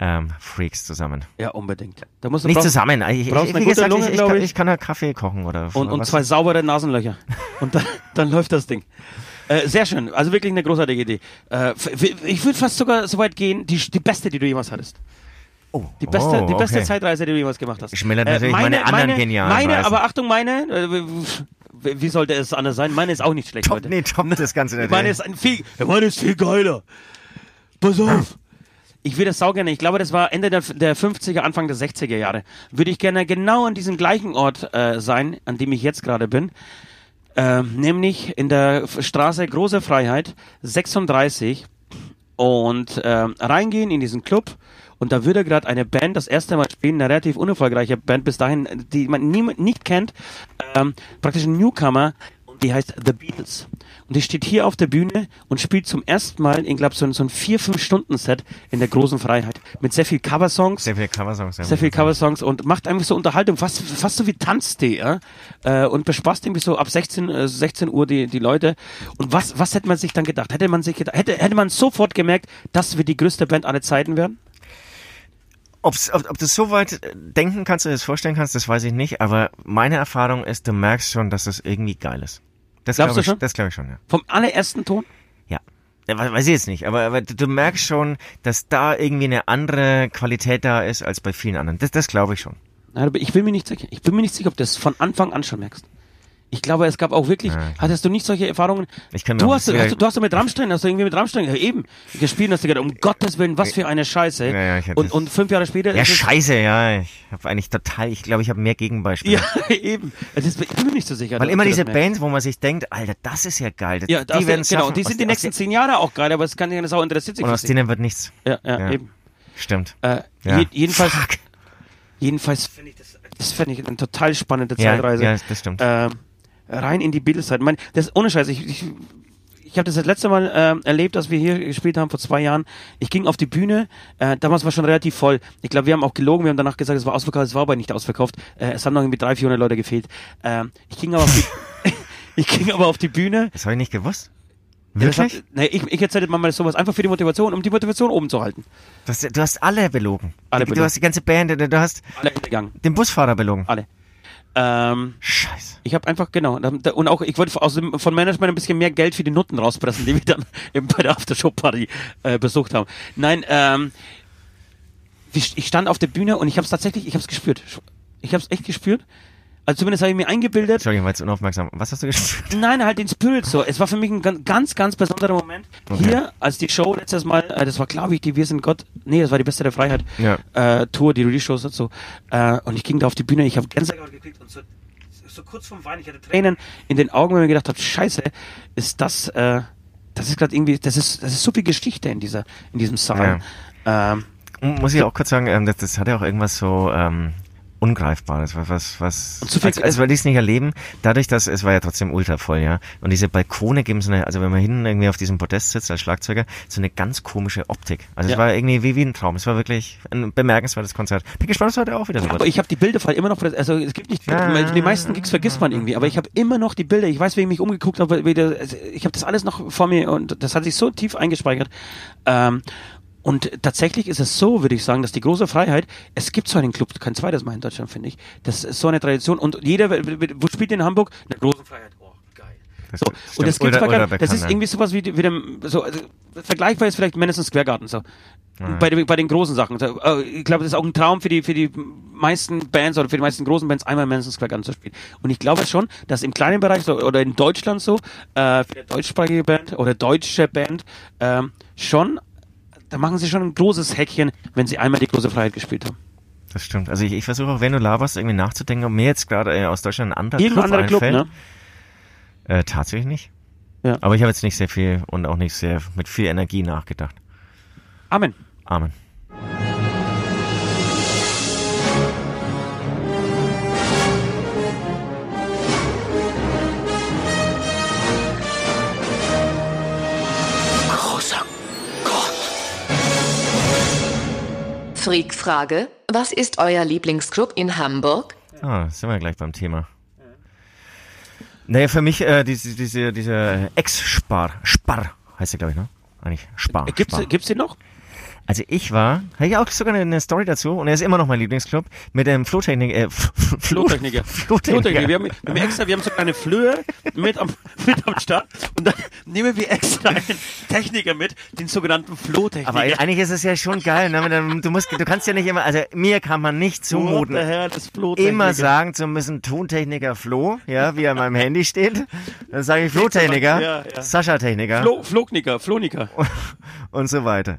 ähm, Freaks zusammen. Ja, unbedingt. Da musst du Nicht brauchst- zusammen. Ich, brauchst ich, eine gute gesagt, Lunge, ich, ich, kann, ich. ich kann ja Kaffee kochen oder Und, und was- zwei saubere Nasenlöcher. Und dann, dann läuft das Ding. Äh, sehr schön. Also wirklich eine großartige Idee. Äh, ich würde fast sogar so weit gehen, die, die beste, die du jemals hattest. Oh, Die beste, oh, die beste okay. Zeitreise, die du jemals gemacht hast. Schmälert natürlich meine anderen genialen Meine, Reisen. aber Achtung, meine, äh, wie sollte es anders sein? Meine ist auch nicht schlecht, Top, Leute. nee, top das Ganze nicht. <laughs> Meine ist viel, meine ist viel geiler. Pass auf. Ich würde das sau gerne, ich glaube, das war Ende der, der 50er, Anfang der 60er Jahre. Würde ich gerne genau an diesem gleichen Ort äh, sein, an dem ich jetzt gerade bin. Ähm, nämlich in der Straße Große Freiheit 36 und ähm, reingehen in diesen Club und da würde gerade eine Band das erste Mal spielen, eine relativ unerfolgreiche Band bis dahin, die man niemand nicht kennt, ähm, praktisch ein Newcomer, die heißt The Beatles. Und die steht hier auf der Bühne und spielt zum ersten Mal, ich glaube, so, ein- so ein vier, fünf Stunden Set in der großen Freiheit mit sehr viel Coversongs. Sehr viele Coversongs. ja, Sehr viel ich. Coversongs und macht einfach so Unterhaltung, fast, fast so wie Tanztee, ja? äh, und bespaßt irgendwie so ab 16, äh, 16 Uhr die, die Leute. Und was, was hätte man sich dann gedacht? Hätte man sich gedacht, hätte, hätte man sofort gemerkt, dass wir die größte Band aller Zeiten werden? Ob's, ob, ob du so weit äh, denken kannst, oder das vorstellen kannst, das weiß ich nicht, aber meine Erfahrung ist, du merkst schon, dass das irgendwie geil ist. Das Glaubst glaube du ich, schon? das glaube ich schon, ja. Vom allerersten Ton? Ja. Ja, we- Weiß ich jetzt nicht, aber, aber du, du merkst schon, dass da irgendwie eine andere Qualität da ist als bei vielen anderen. Das, das glaube ich schon. Ich bin mir nicht sicher. Ich bin mir nicht sicher, ob du das von Anfang an schon merkst. Ich glaube, es gab auch wirklich, Ja, hattest du nicht solche Erfahrungen? Ich kann du hast, hast, du, du hast doch mit Rammstein, hast du irgendwie mit Rammstein ja, eben gespielt und hast dir gedacht, um Gottes Willen, was für eine Scheiße. Ja, ja, und, und fünf Jahre später Ja, scheiße, ja. Ich habe eigentlich total, ich glaube, ich habe mehr Gegenbeispiele. Ja, <laughs> eben. Das ist, ich bin mir nicht so sicher. Weil immer du das diese. Bands, wo man sich denkt, Alter, das ist ja geil. Das- Ja, die das, werden genau. schaffen. Die Aus sind die de- nächsten aus zehn Jahre auch geil, aber es kann keine Sau interessiert sich Und aus denen wird nichts. Ja, ja, Ja. eben. Stimmt. Äh, Ja. je, jedenfalls, Fuck. jedenfalls finde ich das, das finde ich eine total spannende Ja, Zeitreise. ja, das stimmt. Ähm, rein in die Beatles-Zeit. Das ohne Scheiß. Ich, ich, ich habe das das letzte Mal ähm, erlebt, als wir hier gespielt haben vor zwei Jahren. Ich ging auf die Bühne. Äh, damals war schon relativ voll. Ich glaube, wir haben auch gelogen. Wir haben danach gesagt, es war ausverkauft. Es war aber nicht ausverkauft. Äh, es haben noch irgendwie 300, 400 Leute gefehlt. Ähm, ich ging aber auf die, <laughs> <laughs> ich ging aber auf die Bühne. Das habe ich nicht gewusst. Wirklich? Hat, nee, ich, ich erzähle mal sowas einfach für die Motivation, um die Motivation oben zu halten. Du hast, du hast alle belogen. Alle du, belogen. du hast die ganze Band, du, hast Alle den Busfahrer belogen. Alle. Ähm, Scheiße. Ich habe einfach, genau, und auch, ich wollte aus dem, von Management ein bisschen mehr Geld für die Nutten rauspressen, die wir dann <laughs> eben bei der Aftershow-Party äh, besucht haben. Nein, ähm, ich stand auf der Bühne und ich habe es tatsächlich, ich habe es gespürt. Ich habe es echt gespürt. Also zumindest habe ich mir eingebildet, Entschuldigung, war jetzt unaufmerksam. Was hast du gespürt? <laughs> Nein, halt den Spirit so. Es war für mich ein gan- ganz, ganz besonderer Moment. Okay. Hier, als die Show letztes Mal, äh, das war glaube ich die Wir sind Gott, nee, das war die Beste der Freiheit Ja. äh, Tour, die Release-Shows und so. Äh, und ich ging da auf die Bühne, ich habe Gänsehaut gekriegt und so, so kurz vorm Weinen, ich hatte Tränen in den Augen, weil ich mir gedacht habe, scheiße, ist das, äh, das ist gerade irgendwie, das ist, das ist so viel Geschichte in dieser, in diesem Saal. Ähm, Muss ich auch kurz sagen, ähm, das, das hat ja auch irgendwas so ähm, Ungreifbares, was, was, was Und so viel- als, als weil die es nicht erleben, dadurch, dass es war ja trotzdem ultra voll, ja. Und diese Balkone geben so eine, also wenn man hinten irgendwie auf diesem Podest sitzt als Schlagzeuger, so eine ganz komische Optik. Also Ja. es war irgendwie wie, wie ein Traum. Es war wirklich ein bemerkenswertes Konzert. Bin gespannt, was heute auch wieder so Aber wird. ich habe die Bilder immer noch, also es gibt nicht, Ja. die meisten Gigs vergisst man irgendwie, aber ich habe immer noch die Bilder. Ich weiß, wie ich mich umgeguckt habe, also ich habe das alles noch vor mir und das hat sich so tief eingespeichert. Ähm, und tatsächlich ist es so, würde ich sagen, dass die große Freiheit, es gibt so einen Club, kein zweites Mal in Deutschland, finde ich. Das ist so eine Tradition und jeder, wo spielt in Hamburg? Eine große Freiheit. Oh, geil. Das So, stimmt. und das gibt's bei ultra das ist irgendwie sowas wie, wie dem, so, also, vergleichbar ist vielleicht Madison Square Garden, so. Bei, den- bei den großen Sachen. So, äh, Ich glaube, das ist auch ein Traum für die, für die meisten Bands oder für die meisten großen Bands, einmal Madison Square Garden zu spielen. Und ich glaube schon, dass im kleinen Bereich so, oder in Deutschland so, äh, für eine deutschsprachige Band oder deutsche Band, ähm, schon, da machen sie schon ein großes Häkchen, wenn sie einmal die große Freiheit gespielt haben. Das stimmt. Also ich, ich versuche auch, wenn du laberst, irgendwie nachzudenken, ob mir jetzt gerade äh, aus Deutschland ein anderer Irgendein Club anderer Club, einfällt. ne? Äh, tatsächlich nicht. Ja. Aber ich habe jetzt nicht sehr viel und auch nicht sehr mit viel Energie nachgedacht. Amen. Amen. Freak-Frage. Was ist euer Lieblingsclub in Hamburg? Ah, sind wir gleich beim Thema. Naja, für mich äh, diese, diese, diese Ex-Spar, Spar heißt sie, glaube ich, ne? Eigentlich Spar. Äh, Gibt's, Spar. gibt's den noch? Also ich war, habe ich auch sogar eine, eine Story dazu und er ist immer noch mein Lieblingsclub mit dem Flohtechnik, äh, Flohtechniker. Flohtechniker. Wir haben, wir haben extra, wir haben so kleine Flöhe mit am, mit am Start und dann nehmen wir extra einen Techniker mit, den sogenannten Flohtechniker. Aber eigentlich ist es ja schon geil, ne? Du, musst, du kannst ja nicht immer, also mir kann man nicht zumuten, Flohtechniker. immer sagen zu müssen, Tontechniker Flo, ja, wie er in meinem Handy steht. Dann sage ich Flohtechniker, Ja, ja. Sascha Techniker Flo, Flogniker, Floniker. <laughs> und so weiter.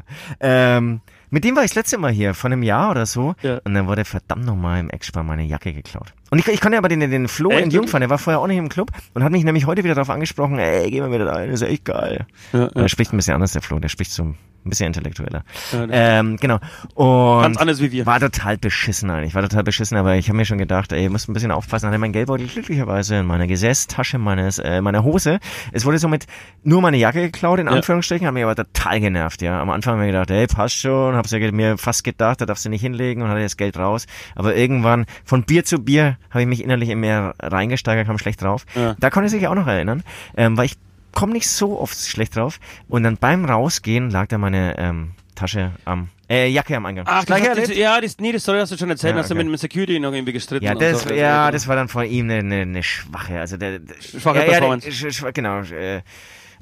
Ähm, mit dem war ich das letzte Mal hier, vor einem Jahr oder so. Ja. Und dann wurde verdammt nochmal im Eckspar meine Jacke geklaut. Und ich, ich konnte aber den, den Flo Echt? in Jungfern, der war vorher auch nicht im Club und hat mich nämlich heute wieder darauf angesprochen, ey, geh mal wieder rein, ist echt geil. Ja, Und Er spricht ein bisschen anders, der Flo, der spricht so ein bisschen intellektueller. Ja, ähm, genau. Und Ganz anders wie wir. War total beschissen eigentlich, war total beschissen, aber ich habe mir schon gedacht, ey, ihr müsst ein bisschen aufpassen. Hatte mein Geldbeutel glücklicherweise in meiner Gesäßtasche meines, äh, meiner Hose. Es wurde somit nur meine Jacke geklaut, in Ja. Anführungsstrichen, hat mich aber total genervt, ja. Am Anfang habe ich gedacht, ey, passt schon, hab's ja mir fast gedacht, da darfst du nicht hinlegen und hatte das Geld raus. Aber irgendwann, von Bier zu Bier, habe ich mich innerlich in mehr reingesteigert, kam schlecht drauf. Ja. Da konnte ich sich auch noch erinnern, ähm, weil ich komme nicht so oft schlecht drauf. Und dann beim Rausgehen lag da meine ähm, Tasche am, äh, Jacke am Eingang. Ach, das Gleich hast erlebt? du, ja, das, nee, die Story hast du schon erzählt, Ja, hast du mit, mit Security noch irgendwie gestritten. Ja, und das, so. ja, das war dann von ihm eine, eine, eine schwache, also der, der Schwache ja, ja, Performance. Der, sch, schwa- genau, äh,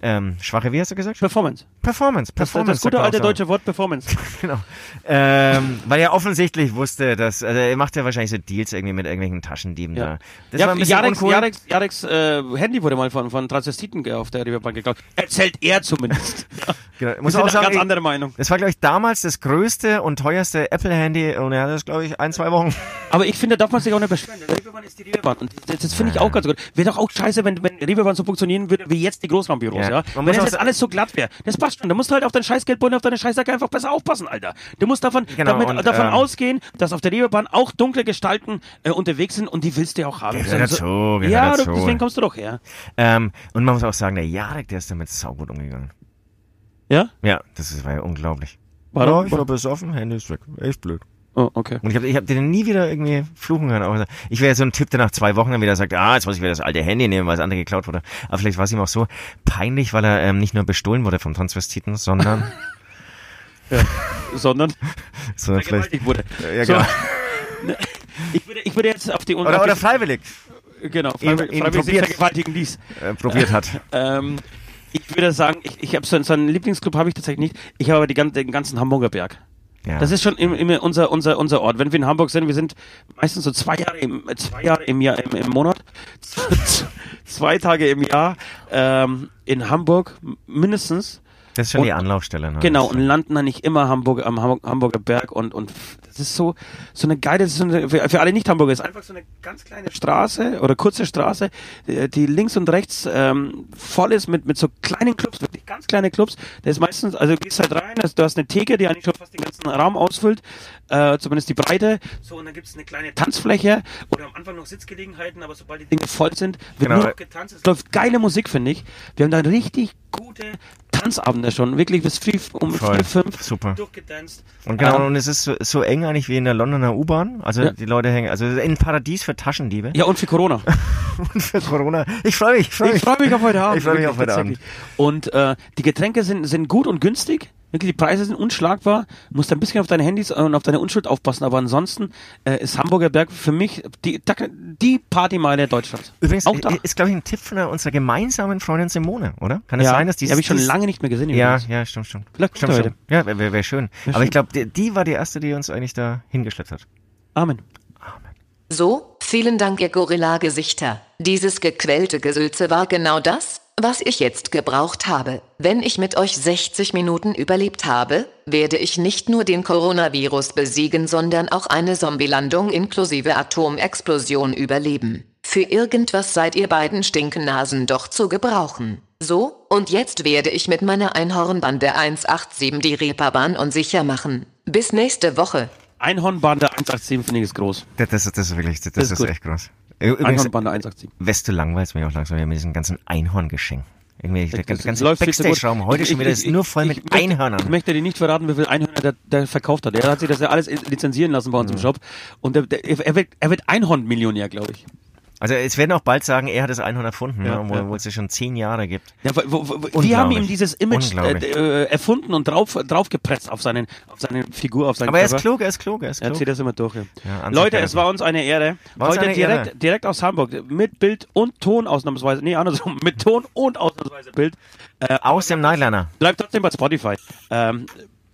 ähm, schwache, wie hast du gesagt? Performance. Performance, Das, Performance. das gute sagt man alte deutsche Wort Performance. <laughs> Genau. Ähm, weil er offensichtlich wusste, dass, also er macht ja wahrscheinlich so Deals irgendwie mit irgendwelchen Taschendieben Ja. da. Das ja, war ein bisschen Jarex, uncool. Jarex, Jarex äh, Handy wurde mal von, von Transvestiten auf der Reeperbahn geklaut. Erzählt er zumindest. <laughs> Genau. Muss auch eine sagen, ganz andere Meinung. das war, glaube ich, damals das größte und teuerste Apple-Handy und er hat das, glaube ich, ein, zwei Wochen. <laughs> Aber ich finde, da darf man sich auch nicht beschweren. Reeperbahn ist die Reeperbahn. Und das, das finde ich auch ganz gut. Wäre doch auch scheiße, wenn, wenn Reeperbahn so funktionieren würde wie jetzt die Großraumbüros, Ja. Man Wenn das jetzt alles so glatt wäre. Das passt schon. Da musst du halt auf dein Scheißgeldbeutel, auf deine Scheißjacke einfach besser aufpassen, Alter. Du musst davon, Genau, damit, und, davon ähm, ausgehen, dass auf der Reeperbahn auch dunkle Gestalten äh, unterwegs sind und die willst du ja auch haben. Gehört dazu, gehört ja, dazu. Du, deswegen kommst du doch her. Ähm, und man muss auch sagen, der Jarek, der ist damit saugut umgegangen. Ja? Ja, das ist, war ja unglaublich. Warum? Ja, ich war besoffen, Handy ist weg. Echt blöd. Oh, okay. Und ich habe ich hab den nie wieder irgendwie fluchen hören. Auch ich wäre so ein Typ, der nach zwei Wochen dann wieder sagt, ah, jetzt muss ich wieder das alte Handy nehmen, weil das andere geklaut wurde. Aber vielleicht war es ihm auch so peinlich, weil er ähm, nicht nur bestohlen wurde vom Transvestiten, sondern <laughs> Sondern <laughs> so vielleicht, wurde. ja, So. genau. <laughs> Ich würde, ich würde jetzt auf die oder, oder freiwillig genau, freiwillig, ihn freiwillig sich probiert. vergewaltigen ließ. äh, probiert hat. Ähm, ich würde sagen, ich, ich habe so, so einen Lieblingsclub habe ich tatsächlich nicht. Ich habe aber die, den ganzen Hamburger Berg. Ja. Das ist schon im, im, unser, unser, unser Ort. Wenn wir in Hamburg sind, wir sind meistens so zwei Jahre im, zwei Jahre im Jahr, im, im Monat, <laughs> zwei Tage im Jahr ähm, in Hamburg mindestens. das ist schon und- die Anlaufstelle. Ne? Genau, und landen dann nicht immer Hamburg, am Hamburg, Hamburger Berg und, und das ist so, so eine geile, so eine, für, für alle Nicht-Hamburger ist einfach so eine ganz kleine Straße oder kurze Straße, äh, die links und rechts ähm, voll ist mit, mit so kleinen Clubs, wirklich ganz kleine Clubs. Da ist meistens, also du gehst halt rein, also du hast eine Theke, die eigentlich schon fast den ganzen Raum ausfüllt, äh, zumindest die Breite, so und dann gibt's eine kleine Tanzfläche oder am Anfang noch Sitzgelegenheiten, aber sobald die Dinge voll sind, wird Genau. nur noch getanzt. Es läuft geile Musik, finde ich. Wir haben da richtig gute Tanzabende schon, wirklich bis früh um Voll. vier, fünf Super. durchgetanzt. Und genau, Ähm, und es ist so, so eng eigentlich wie in der Londoner U-Bahn. Also Ja. die Leute hängen, also ein Paradies für Taschendiebe ja, und für Corona. <laughs> und für Corona. Ich freue mich, ich freue mich. Ich freue mich auf heute Abend. Ich freue mich auf heute tatsächlich. Und äh, die Getränke sind, sind gut und günstig. Wirklich, die Preise sind unschlagbar. Du musst ein bisschen auf deine Handys und auf deine Unschuld aufpassen. Aber ansonsten äh, ist Hamburger Berg für mich die, die Partymeile Deutschlands. Übrigens auch da. i- ist, glaube ich, ein Tipp von unserer gemeinsamen Freundin Simone, oder? Kann es ja, sein, dass die die habe ich schon lange nicht mehr gesehen. Ja, übrigens. ja, stimmt, stimmt. Vielleicht stimmt, stimmt. Ja, wäre wär, wär schön. Wär Aber schön. ich glaube, die, die war die erste, die uns eigentlich da hingeschleppt hat. Amen. So, vielen Dank, ihr Gorilla-Gesichter. Dieses gequälte Gesülze war genau das, was ich jetzt gebraucht habe. Wenn ich mit euch 60 Minuten überlebt habe, werde ich nicht nur den Coronavirus besiegen, sondern auch eine Zombielandung inklusive Atomexplosion überleben. Für irgendwas seid ihr beiden Stinkennasen doch zu gebrauchen. So, und jetzt werde ich mit meiner Einhornbande 187 die Reeperbahn unsicher machen. Bis nächste Woche. Einhornbande 187 finde ich ist groß. Das, das, das ist wirklich, das, Das ist ist, echt groß. Übrigens, Einhornbande 187. Westu langweilt mich auch langsam wieder mit diesem ganzen Einhorngeschenk. Irgendwie, der Das ganze. Backstage-Raum heute Ich- schon wieder ich- ist nur voll mit ich möchte- Ich Einhörnern. möchte dir nicht verraten, wie viel Einhörner der, der verkauft hat. Er hat sich das ja alles lizenzieren lassen bei uns Mhm. im Shop. Und der, der, er, wird, er wird Einhorn-Millionär, glaube ich. Also es werden auch bald sagen, er hat es Einhorn erfunden, Ja, ne, obwohl ja. es ja schon zehn Jahre gibt. Ja, wo, wo, Unglaublich. haben ihm dieses Image äh, äh, erfunden und drauf, draufgepresst auf, seinen, auf seine Figur, auf seinen Aber er ist Körper. klug, er ist klug, er ist Er klug. zieht das immer durch. Ja. Leute, es war uns eine Ehre. War Heute eine direkt, Ehre. direkt aus Hamburg. Mit Bild und Ton ausnahmsweise. Nee, andersrum. Mit Ton und ausnahmsweise Bild. Äh, Aus dem Nightliner. bleibt trotzdem bei Spotify. Ähm,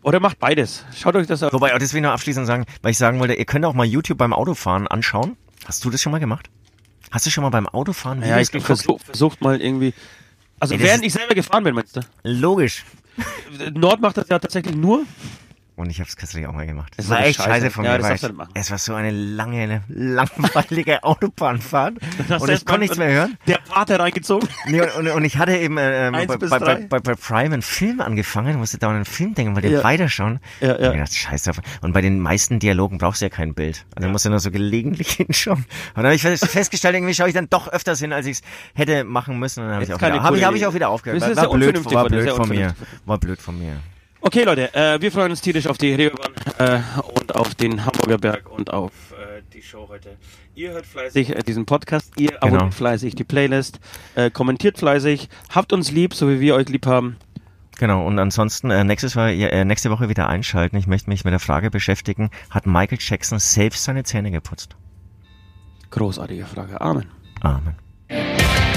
oder macht beides. Schaut euch das an. Wobei, das will ich noch abschließend sagen, weil ich sagen wollte, ihr könnt auch mal YouTube beim Autofahren anschauen. Hast du das schon mal gemacht? Hast du schon mal beim Autofahren Ja, Videos ich versuch, versucht mal irgendwie. Also Ey, während ich selber gefahren bin, meinst du? Logisch. Nord macht das ja tatsächlich nur. Und ich habe es kürzlich auch mal gemacht. Das war echt scheiße. scheiße von Ja, mir. das weil es war so eine lange, <laughs> langweilige Autobahnfahrt. <laughs> Und ich konnte nichts mehr hören. Der Pate reingezogen. Nee, und, und, und ich hatte eben äh, ähm, bei, bei, bei, bei, Prime einen Film angefangen, musste da an einen Film denken, weil Ja. weiterschauen. Ja, ja. Und ich gedacht, scheiß drauf. Und bei den meisten Dialogen brauchst du ja kein Bild. Also musst du nur so gelegentlich <laughs> hinschauen. Und dann habe ich fest- festgestellt, irgendwie schaue ich dann doch öfters hin, als ich es hätte machen müssen. Und dann habe ich, auch wieder- hab ich, hab auch wieder aufgehört. Das ist war, sehr blöd, war blöd von mir. War blöd von mir. Okay, Leute, äh, wir freuen uns tierisch auf die Reeperbahn äh, und auf den Hamburger Berg und auf äh, die Show heute. Ihr hört fleißig äh, diesen Podcast, ihr Genau. abonniert fleißig die Playlist, äh, kommentiert fleißig, habt uns lieb, so wie wir euch lieb haben. Genau, und ansonsten äh, nächstes Mal, äh, nächste Woche wieder einschalten. Ich möchte mich mit der Frage beschäftigen, hat Michael Jackson selbst seine Zähne geputzt? Großartige Frage. Amen. Amen.